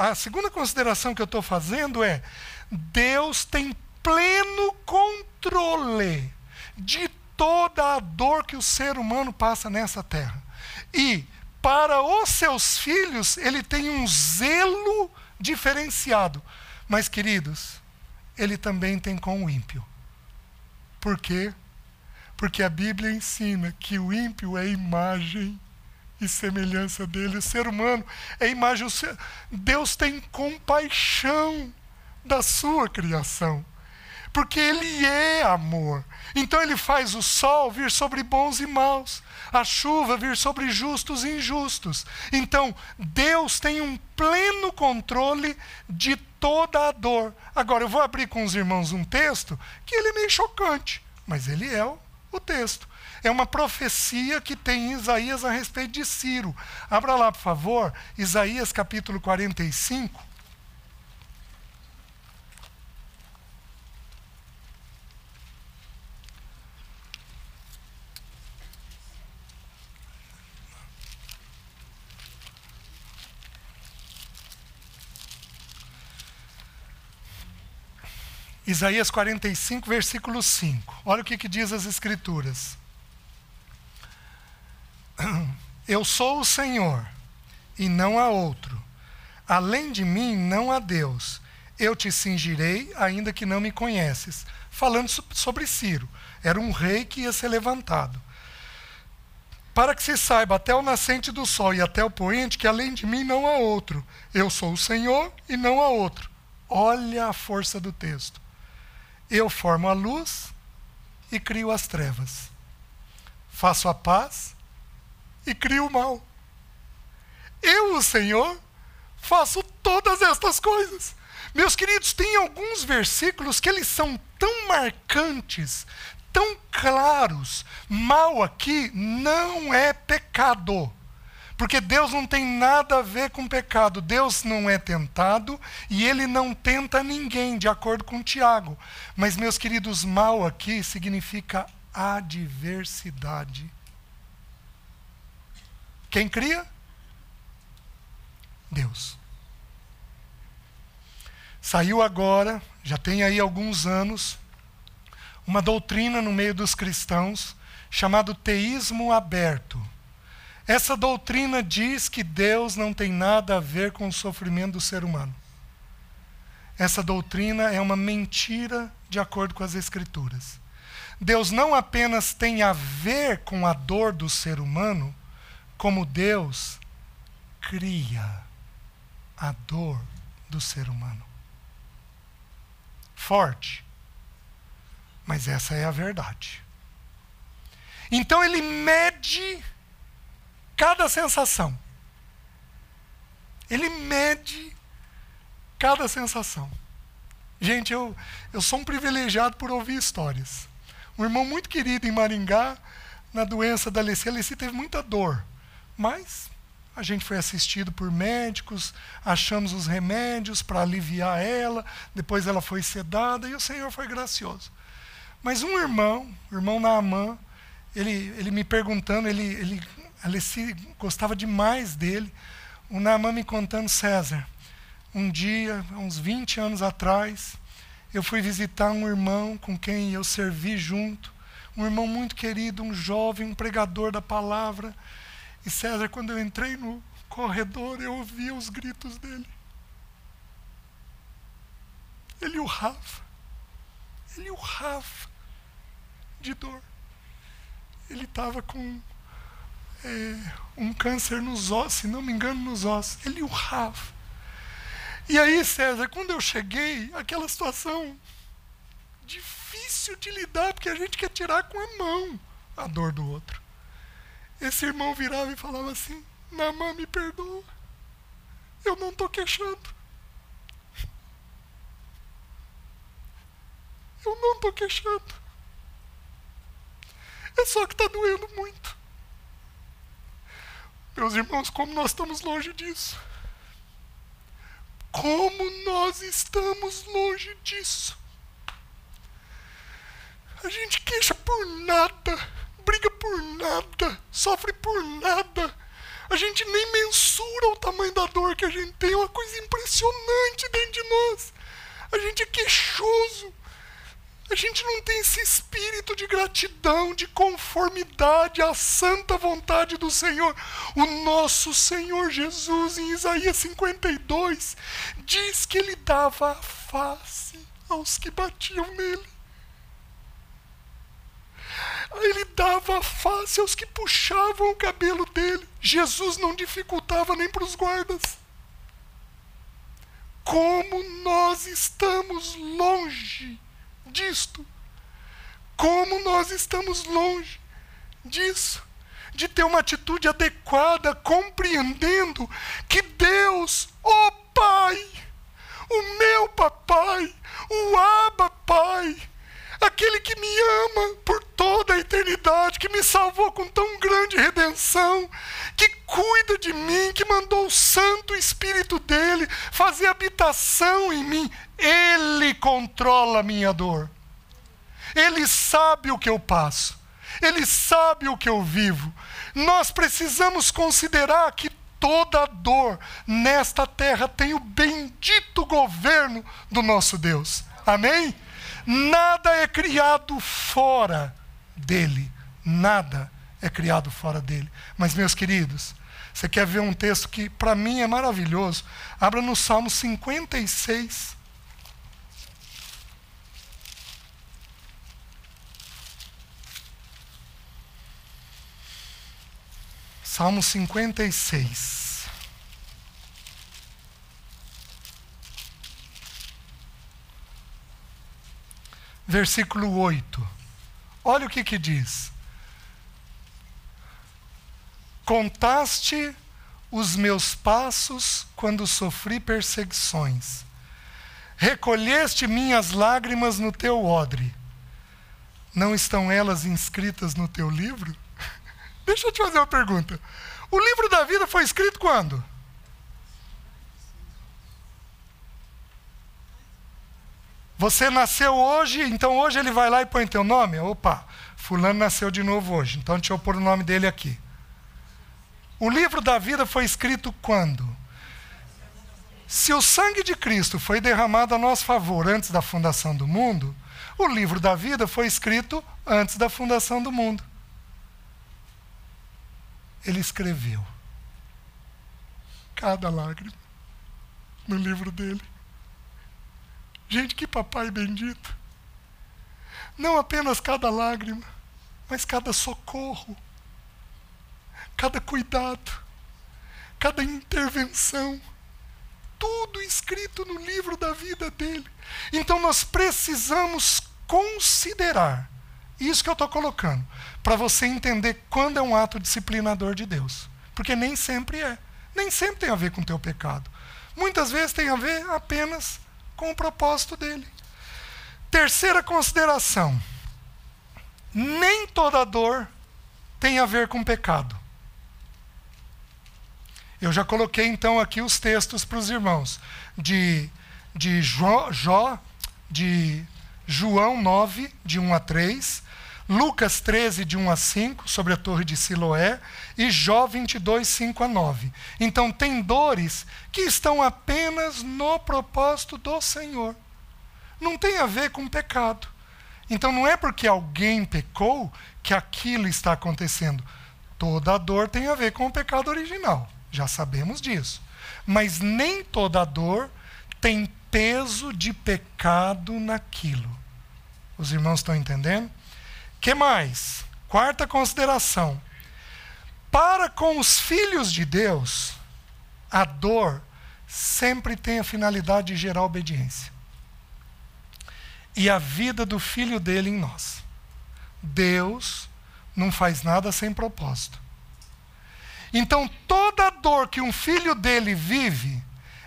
a segunda consideração que eu estou fazendo é: Deus tem pleno controle de toda a dor que o ser humano passa nessa terra. E para os seus filhos, ele tem um zelo diferenciado. Mas, queridos, ele também tem com o ímpio. Por quê? Porque a Bíblia ensina que o ímpio é imagem e semelhança dele. O ser humano é imagem. Deus tem compaixão da sua criação. Porque ele é amor. Então ele faz o sol vir sobre bons e maus, a chuva vir sobre justos e injustos. Então Deus tem um pleno controle de toda a dor. Agora eu vou abrir com os irmãos um texto que ele é meio chocante, mas ele é o, o texto é uma profecia que tem em Isaías a respeito de Ciro. Abra lá, por favor, Isaías capítulo 45. Isaías 45, versículo 5. Olha o que, que diz as Escrituras. (clears throat) Eu sou o Senhor e não há outro. Além de mim não há Deus. Eu te cingirei, ainda que não me conheces. Falando sobre Ciro. Era um rei que ia ser levantado. Para que se saiba até o nascente do sol e até o poente que além de mim não há outro. Eu sou o Senhor e não há outro. Olha a força do texto. Eu formo a luz e crio as trevas. Faço a paz e crio o mal. Eu, o Senhor, faço todas estas coisas. Meus queridos, tem alguns versículos que eles são tão marcantes, tão claros. Mal aqui não é pecado. Porque Deus não tem nada a ver com pecado. Deus não é tentado e ele não tenta ninguém, de acordo com Tiago. Mas, meus queridos, mal aqui significa adversidade. Quem cria? Deus. Saiu agora, já tem aí alguns anos, uma doutrina no meio dos cristãos chamado teísmo aberto. Essa doutrina diz que Deus não tem nada a ver com o sofrimento do ser humano. Essa doutrina é uma mentira de acordo com as Escrituras. Deus não apenas tem a ver com a dor do ser humano, como Deus cria a dor do ser humano. Forte. Mas essa é a verdade. Então ele mede cada sensação. Ele mede cada sensação. Gente, eu, eu sou um privilegiado por ouvir histórias. Um irmão muito querido em Maringá, na doença da Alessia, a Alessia teve muita dor. Mas a gente foi assistido por médicos, achamos os remédios para aliviar ela, depois ela foi sedada e o Senhor foi gracioso. Mas um irmão, o irmão Naamã, ele, ele me perguntando, ele, ele, Alessi gostava demais dele. O Naamã me contando, César, um dia, uns 20 anos atrás, eu fui visitar um irmão com quem eu servi junto, um irmão muito querido, um jovem, um pregador da palavra. E César, quando eu entrei no corredor, eu ouvia os gritos dele. Ele urrava. Ele urrava de dor. Ele estava com é, um câncer nos ossos, se não me engano, nos ossos. Ele urrava. E aí, César, quando eu cheguei, aquela situação difícil de lidar, porque a gente quer tirar com a mão a dor do outro. Esse irmão virava e falava assim: Namã, me perdoa. Eu não estou queixando. Eu não estou queixando. É só que está doendo muito. Meus irmãos, como nós estamos longe disso. Como nós estamos longe disso. A gente queixa por nada, briga por nada, sofre por nada. A gente nem mensura o tamanho da dor que a gente tem, é uma coisa impressionante dentro de nós. A gente é queixoso, a gente não tem esse espírito de gratidão, de conformidade à santa vontade do Senhor. O nosso Senhor Jesus, em Isaías 52, diz que ele dava a face aos que batiam nele. Ele dava a face aos que puxavam o cabelo dele. Jesus não dificultava nem para os guardas. Como nós estamos longe disto. Como nós estamos longe disso, de ter uma atitude adequada, compreendendo que Deus, o Pai, o meu papai, o Abba Pai, aquele que me ama por toda a eternidade, que me salvou com tão grande redenção, que cuida de mim, que mandou o Santo Espírito dele fazer habitação em mim, ele controla a minha dor. Ele sabe o que eu passo. Ele sabe o que eu vivo. Nós precisamos considerar que toda dor nesta terra tem o bendito governo do nosso Deus. Amém? Nada é criado fora dele. Nada é criado fora dele. Mas, meus queridos, você quer ver um texto que para mim é maravilhoso? Abra no Salmo 56. Salmo 56. Versículo 8. Olha o que, que diz. Contaste os meus passos quando sofri perseguições. Recolheste minhas lágrimas no teu odre. Não estão elas inscritas no teu livro? (laughs) Deixa eu te fazer uma pergunta. O livro da vida foi escrito quando? Você nasceu hoje, então hoje ele vai lá e põe teu nome? Opa, fulano nasceu de novo hoje, então deixa eu pôr o nome dele aqui. O livro da vida foi escrito quando? Se o sangue de Cristo foi derramado a nosso favor antes da fundação do mundo, o livro da vida foi escrito antes da fundação do mundo ele escreveu cada lágrima no livro dele. Gente, que papai bendito. Não apenas cada lágrima, mas cada socorro, cada cuidado, cada intervenção. Tudo escrito no livro da vida dele. Então nós precisamos considerar isso que eu estou colocando, para você entender quando é um ato disciplinador de Deus. Porque nem sempre é. Nem sempre tem a ver com o teu pecado. Muitas vezes tem a ver apenas com o propósito dele. Terceira consideração: nem toda dor tem a ver com pecado. Eu já coloquei então aqui os textos para os irmãos de, de Jó, Jó de João 9, de 1 a 3, Lucas 13, de 1 a 5, sobre a torre de Siloé, e Jó 22, 5 a 9. Então, tem dores que estão apenas no propósito do Senhor. Não tem a ver com pecado. Então, não é porque alguém pecou que aquilo está acontecendo. Toda dor tem a ver com o pecado original. Já sabemos disso. Mas nem toda dor tem peso de pecado naquilo. Os irmãos estão entendendo? Que mais? Quarta consideração. Para com os filhos de Deus, a dor sempre tem a finalidade de gerar obediência. E a vida do filho dele em nós. Deus não faz nada sem propósito. Então, toda dor que um filho dele vive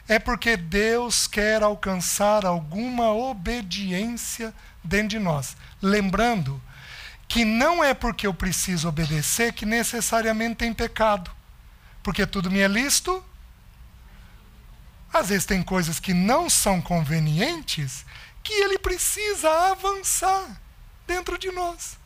é porque Deus quer alcançar alguma obediência dentro de nós. Lembrando que não é porque eu preciso obedecer que necessariamente tem pecado. Porque tudo me é lícito. Às vezes tem coisas que não são convenientes que ele precisa avançar dentro de nós.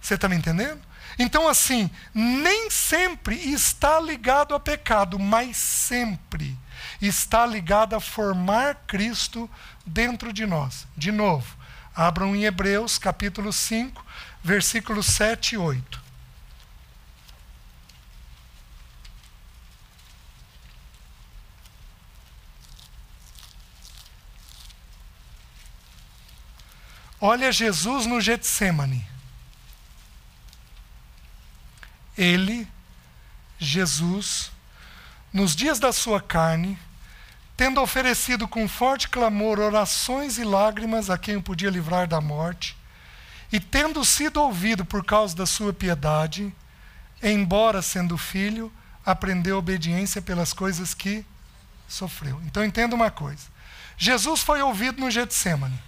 Você está me entendendo? Então, assim, nem sempre está ligado a pecado, mas sempre está ligado a formar Cristo dentro de nós. De novo, abram em Hebreus capítulo 5, versículos 7 e 8. Olha Jesus no Getsemane. Ele, Jesus, nos dias da sua carne, tendo oferecido com forte clamor orações e lágrimas a quem o podia livrar da morte, e tendo sido ouvido por causa da sua piedade, embora sendo filho, aprendeu obediência pelas coisas que sofreu. Então entenda uma coisa. Jesus foi ouvido no Getsemane.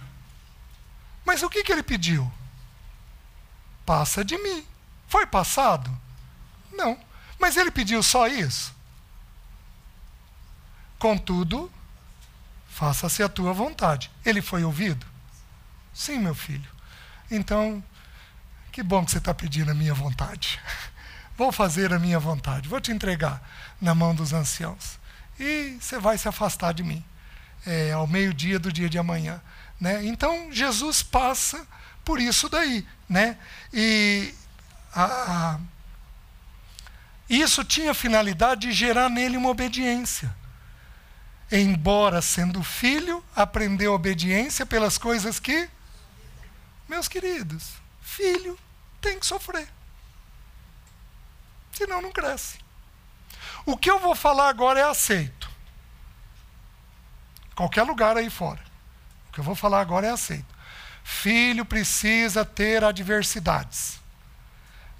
Mas o que, que ele pediu? Passa de mim. Foi passado? Não. Mas ele pediu só isso? Contudo, faça-se a tua vontade. Ele foi ouvido? Sim, meu filho. Então, que bom que você está pedindo a minha vontade. (laughs) Vou fazer a minha vontade. Vou te entregar na mão dos anciãos. E você vai se afastar de mim é, ao meio-dia do dia de amanhã. Né? Então, Jesus passa por isso daí. Né? E a, a, isso tinha a finalidade de gerar nele uma obediência. Embora sendo filho, aprendeu obediência pelas coisas que meus queridos, filho tem que sofrer. Senão não cresce. O que eu vou falar agora é aceito. Qualquer lugar aí fora. O que eu vou falar agora é aceito. Filho precisa ter adversidades.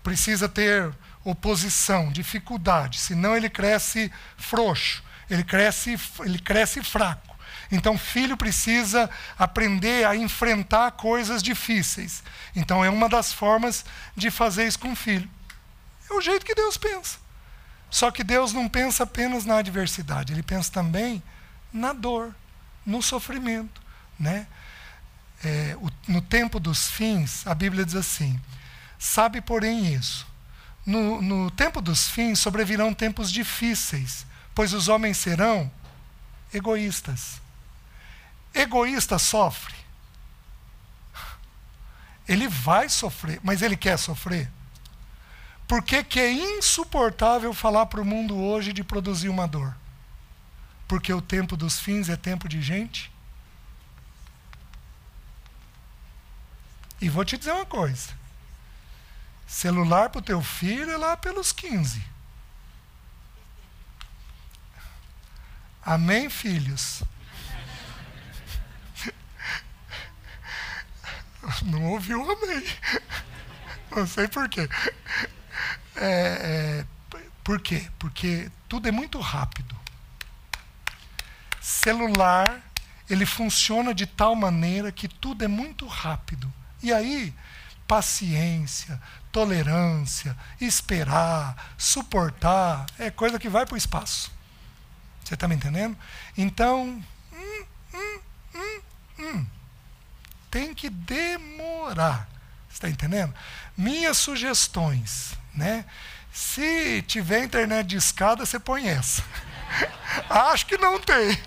Precisa ter oposição, dificuldade, senão ele cresce frouxo, ele cresce, ele cresce fraco. Então, filho precisa aprender a enfrentar coisas difíceis. Então, é uma das formas de fazer isso com o filho. É o jeito que Deus pensa. Só que Deus não pensa apenas na adversidade, ele pensa também na dor, no sofrimento. Né? É, o, no tempo dos fins, a Bíblia diz assim: sabe, porém, isso. No, no tempo dos fins sobrevirão tempos difíceis, pois os homens serão egoístas Egoísta sofre. Ele vai sofrer, mas ele quer sofrer. Por que, que é insuportável falar para o mundo hoje de produzir uma dor? Porque o tempo dos fins é tempo de gente? E vou te dizer uma coisa. Celular para o teu filho é lá pelos 15. Amém, filhos? (laughs) Não ouviu amém. Não sei por quê. É, é, por quê? Porque tudo é muito rápido. Celular, ele funciona de tal maneira que tudo é muito rápido. E aí, paciência, tolerância, esperar, suportar, é coisa que vai para o espaço. Você está me entendendo? Então, hum, hum, hum, hum tem que demorar. Está entendendo? Minhas sugestões, né? Se tiver internet de escada, você põe essa. (laughs) Acho que não tem.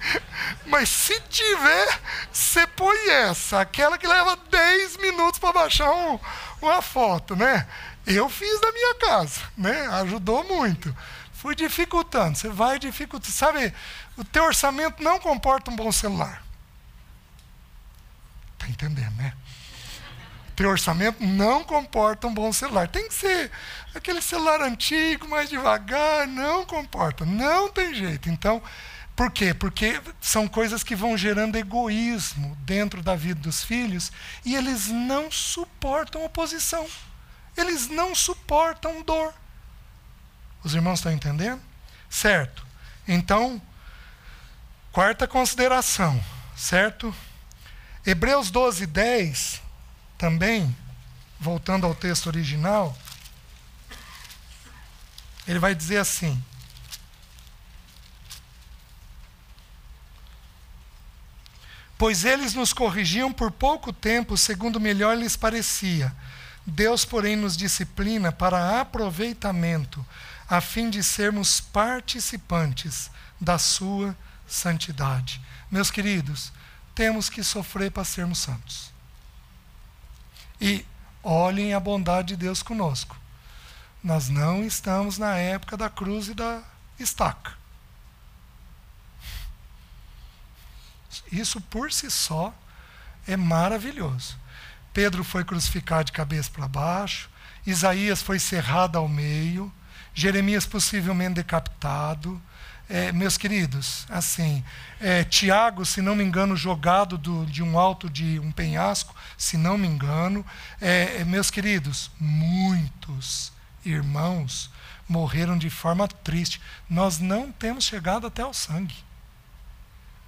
Mas se tiver, você põe essa. Aquela que leva 10 minutos para baixar um, uma foto, né? Eu fiz na minha casa, né? Ajudou muito. Fui dificultando. Você vai dificultando. Sabe, o teu orçamento não comporta um bom celular. Está entendendo, né? O teu orçamento não comporta um bom celular. Tem que ser aquele celular antigo, mais devagar, não comporta. Não tem jeito. Então, por quê? Porque são coisas que vão gerando egoísmo dentro da vida dos filhos e eles não suportam oposição. Eles não suportam dor. Os irmãos estão entendendo? Certo. Então, quarta consideração, certo? Hebreus 12, 10, também, voltando ao texto original, ele vai dizer assim: Pois eles nos corrigiam por pouco tempo, segundo melhor lhes parecia. Deus, porém, nos disciplina para aproveitamento, a fim de sermos participantes da sua santidade. Meus queridos, temos que sofrer para sermos santos. E olhem a bondade de Deus conosco. Nós não estamos na época da cruz e da estaca. Isso por si só é maravilhoso. Pedro foi crucificado de cabeça para baixo, Isaías foi cerrado ao meio, Jeremias possivelmente decapitado. É, meus queridos, assim, é, Tiago, se não me engano, jogado do, de um alto de um penhasco, se não me engano. É, é meus queridos, muitos irmãos morreram de forma triste. Nós não temos chegado até o sangue.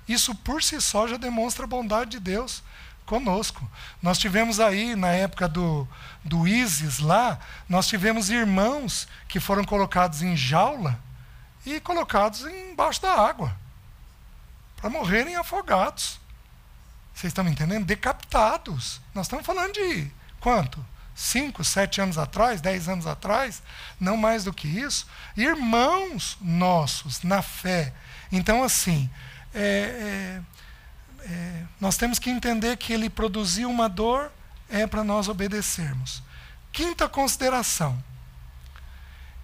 Isso por si só já demonstra a bondade de Deus conosco. Nós tivemos aí, na época do, do ISIS lá, nós tivemos irmãos que foram colocados em jaula e colocados embaixo da água para morrerem afogados. Vocês estão me entendendo? Decapitados. Nós estamos falando de quanto? cinco, sete anos atrás, dez anos atrás, não mais do que isso, irmãos nossos na fé. Então, assim, é, é, é, nós temos que entender que ele produziu uma dor, é para nós obedecermos. Quinta consideração.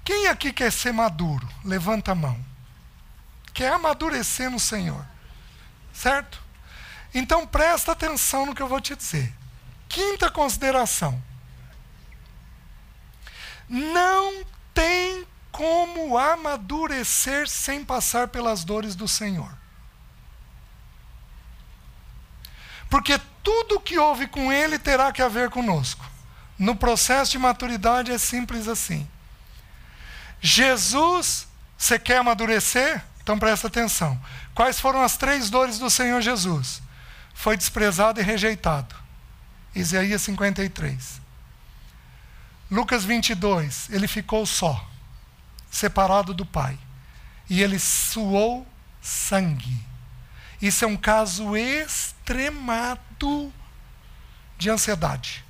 Quem aqui quer ser maduro? Levanta a mão. Quer amadurecer no Senhor. Certo? Então presta atenção no que eu vou te dizer. Quinta consideração não tem como amadurecer sem passar pelas dores do Senhor. Porque tudo que houve com ele terá que haver conosco. No processo de maturidade é simples assim. Jesus, você quer amadurecer? Então presta atenção. Quais foram as três dores do Senhor Jesus? Foi desprezado e rejeitado. Isaías 53. Lucas 22, ele ficou só, separado do Pai. E ele suou sangue. Isso é um caso extremado de ansiedade.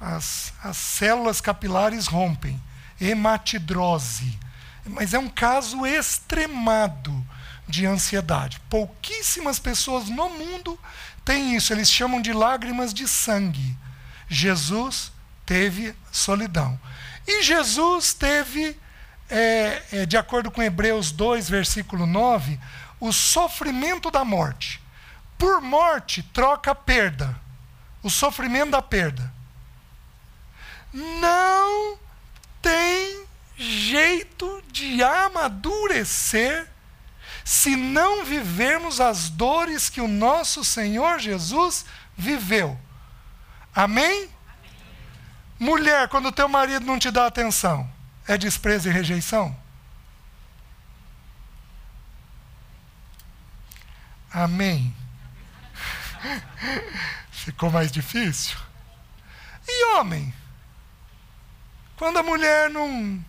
As, as células capilares rompem, hematidrose. Mas é um caso extremado de ansiedade. Pouquíssimas pessoas no mundo têm isso, eles chamam de lágrimas de sangue. Jesus teve solidão. E Jesus teve, é, é, de acordo com Hebreus 2, versículo 9, o sofrimento da morte. Por morte, troca perda. O sofrimento da perda. Não tem jeito de amadurecer se não vivermos as dores que o nosso Senhor Jesus viveu. Amém? Mulher, quando teu marido não te dá atenção, é desprezo e rejeição? Amém. (laughs) Ficou mais difícil? E homem? Quando a mulher não,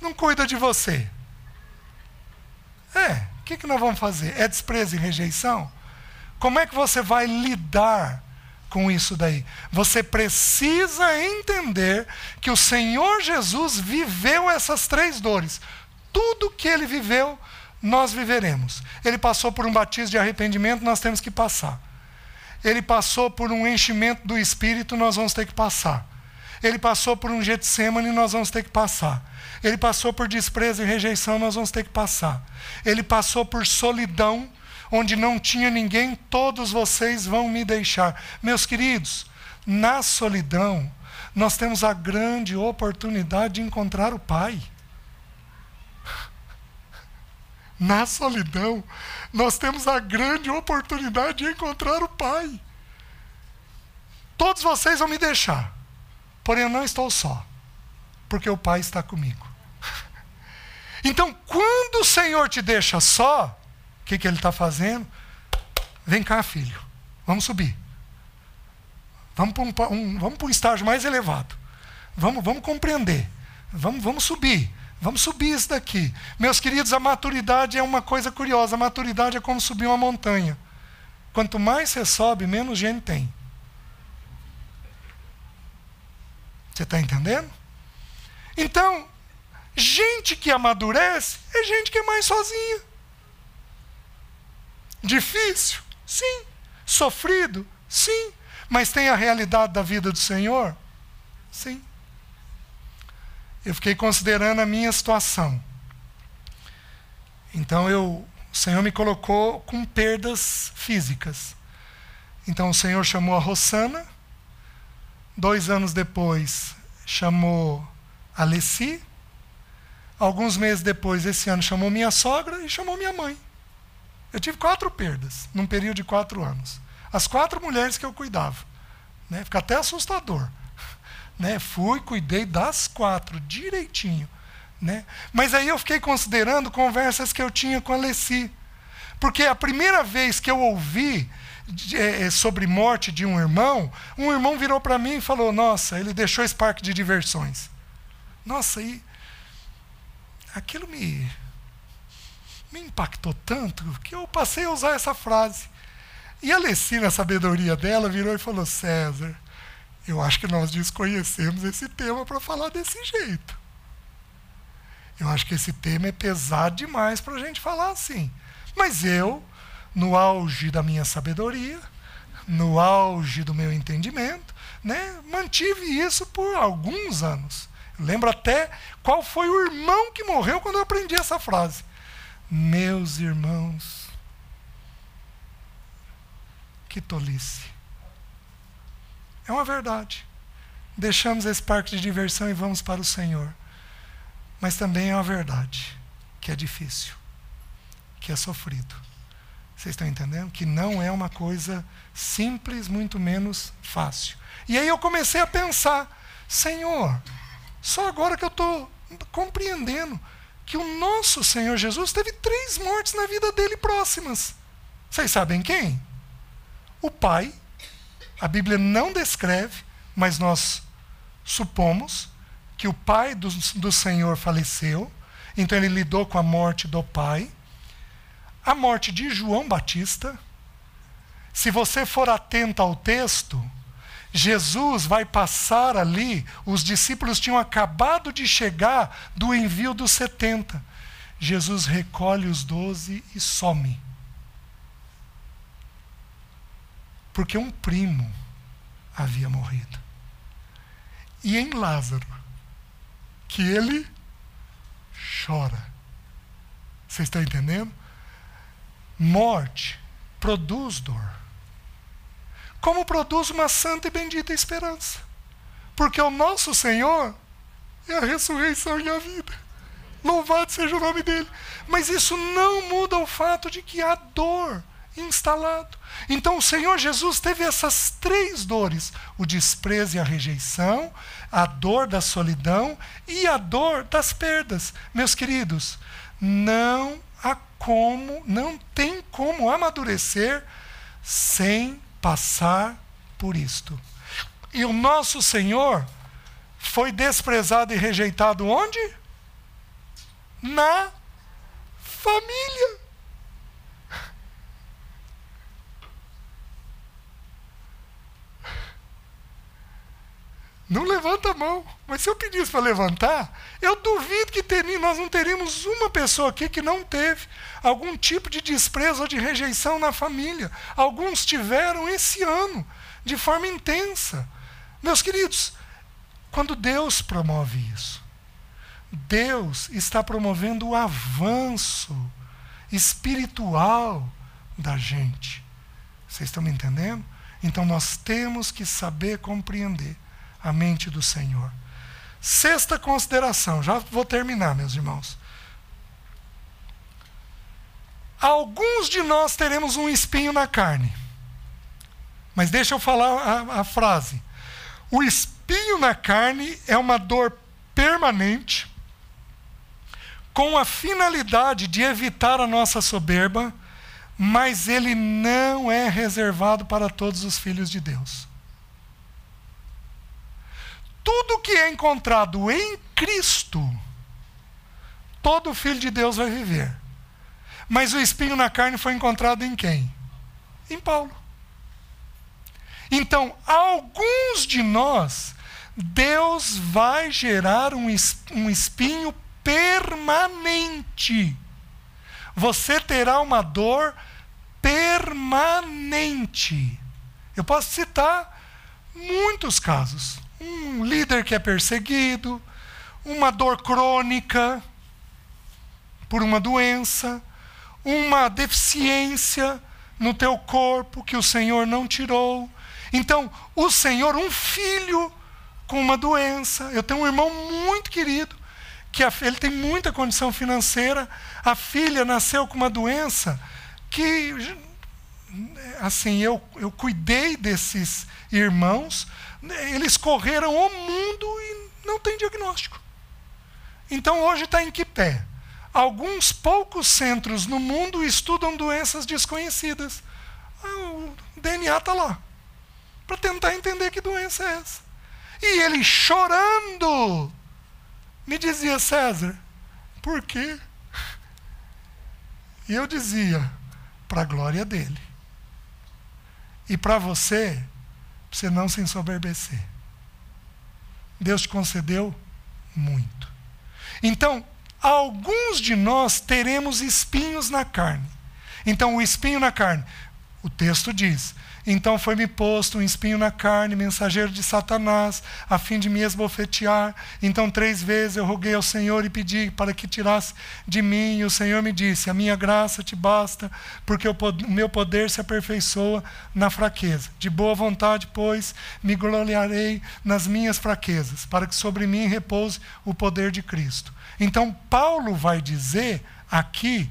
não cuida de você? É, o que, que nós vamos fazer? É desprezo e rejeição? Como é que você vai lidar com isso daí. Você precisa entender que o Senhor Jesus viveu essas três dores. Tudo que ele viveu, nós viveremos. Ele passou por um batismo de arrependimento, nós temos que passar. Ele passou por um enchimento do Espírito, nós vamos ter que passar. Ele passou por um Getsemane, nós vamos ter que passar. Ele passou por desprezo e rejeição, nós vamos ter que passar. Ele passou por solidão, onde não tinha ninguém, todos vocês vão me deixar. Meus queridos, na solidão, nós temos a grande oportunidade de encontrar o Pai. (laughs) Na solidão, nós temos a grande oportunidade de encontrar o Pai. Todos vocês vão me deixar, porém eu não estou só, porque o Pai está comigo. (laughs) Então, quando o Senhor te deixa só, o que, que ele está fazendo? Vem cá, filho, vamos subir. Vamos para um, um, vamos para um estágio mais elevado. Vamos, vamos compreender. Vamos, vamos subir. Vamos subir isso daqui. Meus queridos, a maturidade é uma coisa curiosa. A maturidade é como subir uma montanha. Quanto mais você sobe, menos gente tem. Você está entendendo? Então, gente que amadurece é gente que é mais sozinha. Difícil? Sim. Sofrido? Sim. Mas tem a realidade da vida do Senhor? Sim. Eu fiquei considerando a minha situação. Então eu, o Senhor me colocou com perdas físicas. Então o Senhor chamou a Rossana. Dois anos depois chamou a Leci. Alguns meses depois, esse ano, chamou minha sogra e chamou minha mãe. Eu tive quatro perdas num período de quatro anos. As quatro mulheres que eu cuidava. Né? Fica até assustador. (laughs) Né? Fui, cuidei das quatro, direitinho. Né? Mas aí eu fiquei considerando conversas que eu tinha com a Leci. Porque a primeira vez que eu ouvi é, é, sobre morte de um irmão, um irmão virou para mim e falou: Nossa, ele deixou esse parque de diversões. Nossa, e aquilo me me impactou tanto que eu passei a usar essa frase. E a Alessi, na sabedoria dela, virou e falou: César, eu acho que nós desconhecemos esse tema para falar desse jeito. Eu acho que esse tema é pesado demais para a gente falar assim. Mas eu, no auge da minha sabedoria, no auge do meu entendimento, né, mantive isso por alguns anos. Lembro até qual foi o irmão que morreu quando eu aprendi essa frase. Meus irmãos, que tolice. É uma verdade. Deixamos esse parque de diversão e vamos para o Senhor. Mas também é uma verdade que é difícil, que é sofrido. Vocês estão entendendo? Que não é uma coisa simples, muito menos fácil. E aí eu comecei a pensar: Senhor, só agora que eu estou compreendendo que o nosso Senhor Jesus teve três mortes na vida dele próximas. Vocês sabem quem? O pai. A Bíblia não descreve, mas nós supomos que o pai do, do Senhor faleceu, então ele lidou com a morte do pai. A morte de João Batista. Se você for atento ao texto, Jesus vai passar ali, os discípulos tinham acabado de chegar do envio dos 70. Jesus recolhe os doze e some. Porque um primo havia morrido. E em Lázaro, que ele chora. Vocês estão entendendo? Morte produz dor como produz uma santa e bendita esperança. Porque o nosso Senhor é a ressurreição e a vida. Louvado seja o nome dele. Mas isso não muda o fato de que há dor instalado. Então o Senhor Jesus teve essas três dores: o desprezo e a rejeição, a dor da solidão e a dor das perdas. Meus queridos, não como, não tem como amadurecer sem passar por isto. E o nosso Senhor foi desprezado e rejeitado onde? Na família. Não levanta a mão. Mas se eu pedisse para levantar, eu duvido que teria, nós não teríamos uma pessoa aqui que não teve algum tipo de desprezo ou de rejeição na família. Alguns tiveram esse ano, de forma intensa. Meus queridos, quando Deus promove isso, Deus está promovendo o avanço espiritual da gente. Vocês estão me entendendo? Então nós temos que saber compreender a mente do Senhor. Sexta consideração, já vou terminar, meus irmãos. Alguns de nós teremos um espinho na carne. Mas deixa eu falar a, a frase. O espinho na carne é uma dor permanente, com a finalidade de evitar a nossa soberba, mas ele não é reservado para todos os filhos de Deus. Tudo que é encontrado em Cristo, todo filho de Deus vai viver. Mas o espinho na carne foi encontrado em quem? Em Paulo. Então, alguns de nós, Deus vai gerar um espinho permanente. Você terá uma dor permanente. Eu posso citar muitos casos um líder que é perseguido, uma dor crônica por uma doença, uma deficiência no teu corpo que o Senhor não tirou. Então, o Senhor, um filho com uma doença. Eu tenho um irmão muito querido que a, ele tem muita condição financeira. A filha nasceu com uma doença que, assim, eu, eu cuidei desses irmãos eles correram o mundo e não tem diagnóstico. Então hoje está em que pé? Alguns poucos centros no mundo estudam doenças desconhecidas. Ah, o DNA está lá. Para tentar entender que doença é essa. E ele chorando me dizia, César, por quê? E eu dizia, para a glória dele. E para você, você não se ensoberbecer. Deus te concedeu muito. Então, alguns de nós teremos espinhos na carne. Então, o espinho na carne, o texto diz: então foi-me posto um espinho na carne, mensageiro de Satanás, a fim de me esbofetear. Então três vezes eu roguei ao Senhor e pedi para que tirasse de mim. E o Senhor me disse: A minha graça te basta, porque o meu poder se aperfeiçoa na fraqueza. De boa vontade, pois, me gloriarei nas minhas fraquezas, para que sobre mim repouse o poder de Cristo. Então Paulo vai dizer aqui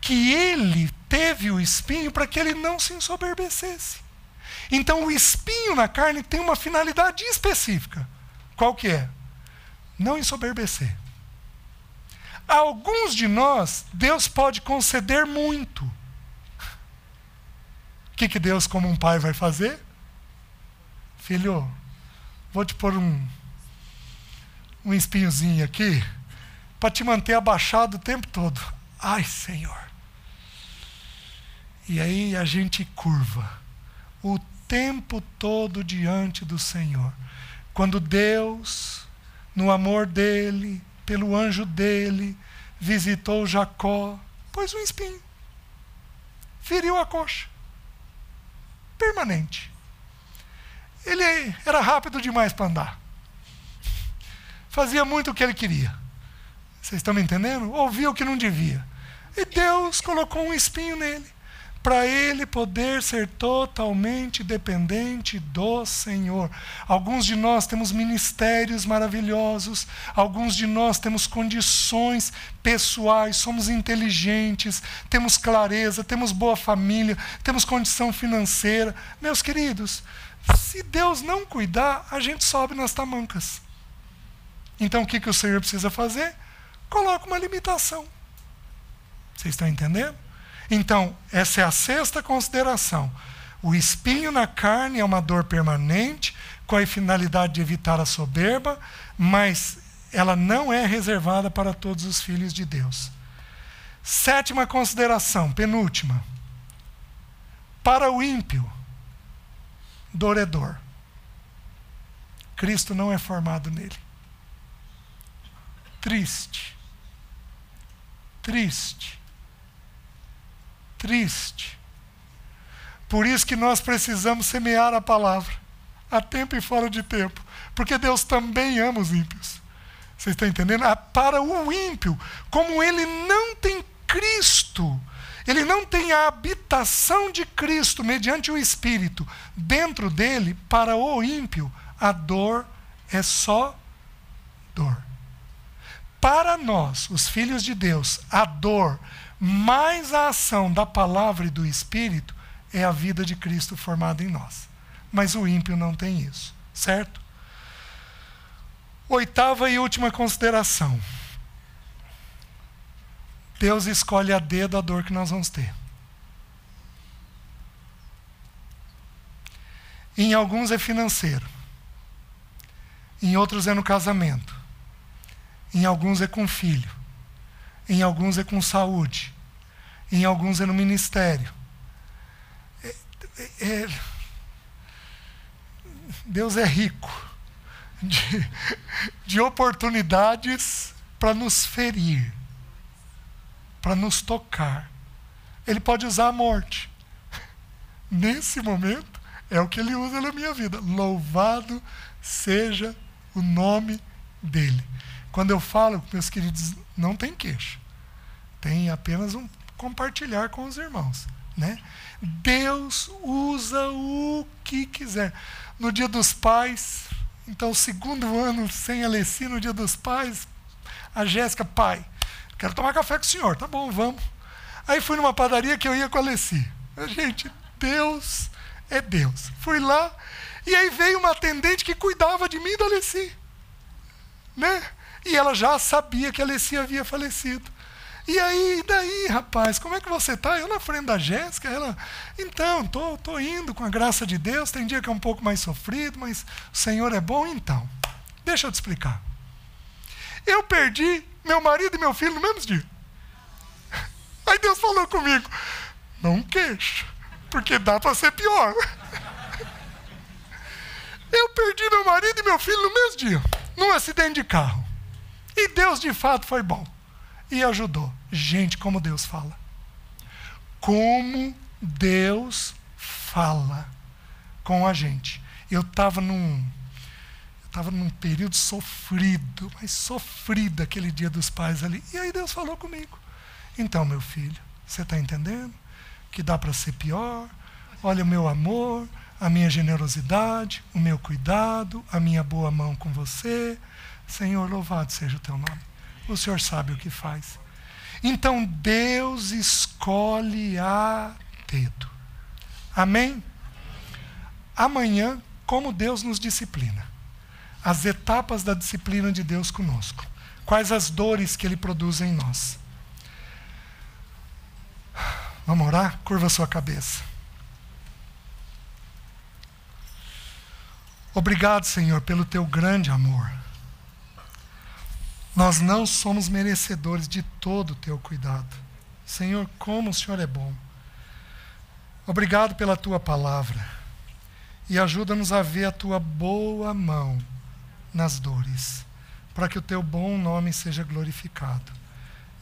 que ele teve o espinho para que ele não se ensoberbecesse. Então o espinho na carne tem uma finalidade específica. Qual que é? Não ensoberbecer. A alguns de nós, Deus pode conceder muito. O que, que Deus, como um pai, vai fazer? Filho, vou te pôr um, um espinhozinho aqui para te manter abaixado o tempo todo. Ai, Senhor. E aí a gente curva. O tempo todo diante do Senhor. Quando Deus, no amor dele, pelo anjo dele, visitou Jacó, pôs um espinho, feriu a coxa, permanente. Ele era rápido demais para andar, fazia muito o que ele queria. Vocês estão me entendendo? Ouvia o que não devia. E Deus colocou um espinho nele para ele poder ser totalmente dependente do Senhor. Alguns de nós temos ministérios maravilhosos, alguns de nós temos condições pessoais, somos inteligentes, temos clareza, temos boa família, temos condição financeira. Meus queridos, se Deus não cuidar, a gente sobe nas tamancas. Então o que, que o Senhor precisa fazer? Coloca uma limitação. Vocês estão entendendo? Então, essa é a sexta consideração. O espinho na carne é uma dor permanente, com a finalidade de evitar a soberba, mas ela não é reservada para todos os filhos de Deus. Sétima consideração, penúltima. Para o ímpio, dor é dor. Cristo não é formado nele. Triste. Triste. Triste. Por isso que nós precisamos semear a palavra, a tempo e fora de tempo, porque Deus também ama os ímpios. Vocês estão entendendo? Ah, para o ímpio, como ele não tem Cristo, ele não tem a habitação de Cristo mediante o Espírito dentro dele, para o ímpio, a dor é só dor. Para nós, os filhos de Deus, a dor mais a ação da palavra e do Espírito é a vida de Cristo formada em nós. Mas o ímpio não tem isso, certo? Oitava e última consideração. Deus escolhe a dedo a dor que nós vamos ter. Em alguns é financeiro. Em outros é no casamento. Em alguns é com filho. Em alguns é com saúde. Em alguns é no ministério. É, é, é Deus é rico de, de oportunidades para nos ferir, para nos tocar. Ele pode usar a morte. Nesse momento, é o que ele usa na minha vida. Louvado seja o nome dele. Quando eu falo, meus queridos, não tem queixo. Tem apenas um compartilhar com os irmãos. Né? Deus usa o que quiser. No dia dos pais, então, segundo ano sem Alessi no dia dos pais, a Jéssica, pai, quero tomar café com o senhor. Tá bom, vamos. Aí fui numa padaria que eu ia com a Alessi. Gente, Deus é Deus. Fui lá, e aí veio uma atendente que cuidava de mim e da Alessi. Né? E ela já sabia que a Alessi havia falecido. E aí, daí, rapaz, como é que você está? Eu na frente da Jéssica, ela, então, tô, tô indo com a graça de Deus, tem dia que é um pouco mais sofrido, mas o Senhor é bom, então. Deixa eu te explicar. Eu perdi meu marido e meu filho no mesmo dia. (laughs) Aí Deus falou comigo: não queixa, porque dá para ser pior. (laughs) Eu perdi meu marido e meu filho no mesmo dia, num acidente de carro. E Deus de fato foi bom e ajudou. Gente, como Deus fala. Como Deus fala com a gente. Eu estava num estava num período sofrido, mas sofrido aquele dia dos pais ali. E aí Deus falou comigo. Então, meu filho, você está entendendo que dá para ser pior? Olha o meu amor, a minha generosidade, o meu cuidado, a minha boa mão com você. Senhor, louvado seja o teu nome. O Senhor sabe o que faz. Então Deus escolhe a dedo. Amém? Amanhã, como Deus nos disciplina. As etapas da disciplina de Deus conosco. Quais as dores que Ele produz em nós. Vamos orar? Curva sua cabeça. Obrigado, Senhor, pelo teu grande amor. Nós não somos merecedores de todo o teu cuidado. Senhor, como o Senhor é bom. Obrigado pela tua palavra. E ajuda-nos a ver a tua boa mão nas dores, para que o teu bom nome seja glorificado.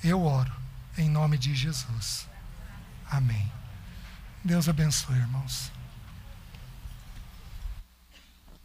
Eu oro em nome de Jesus. Amém. Deus abençoe, irmãos.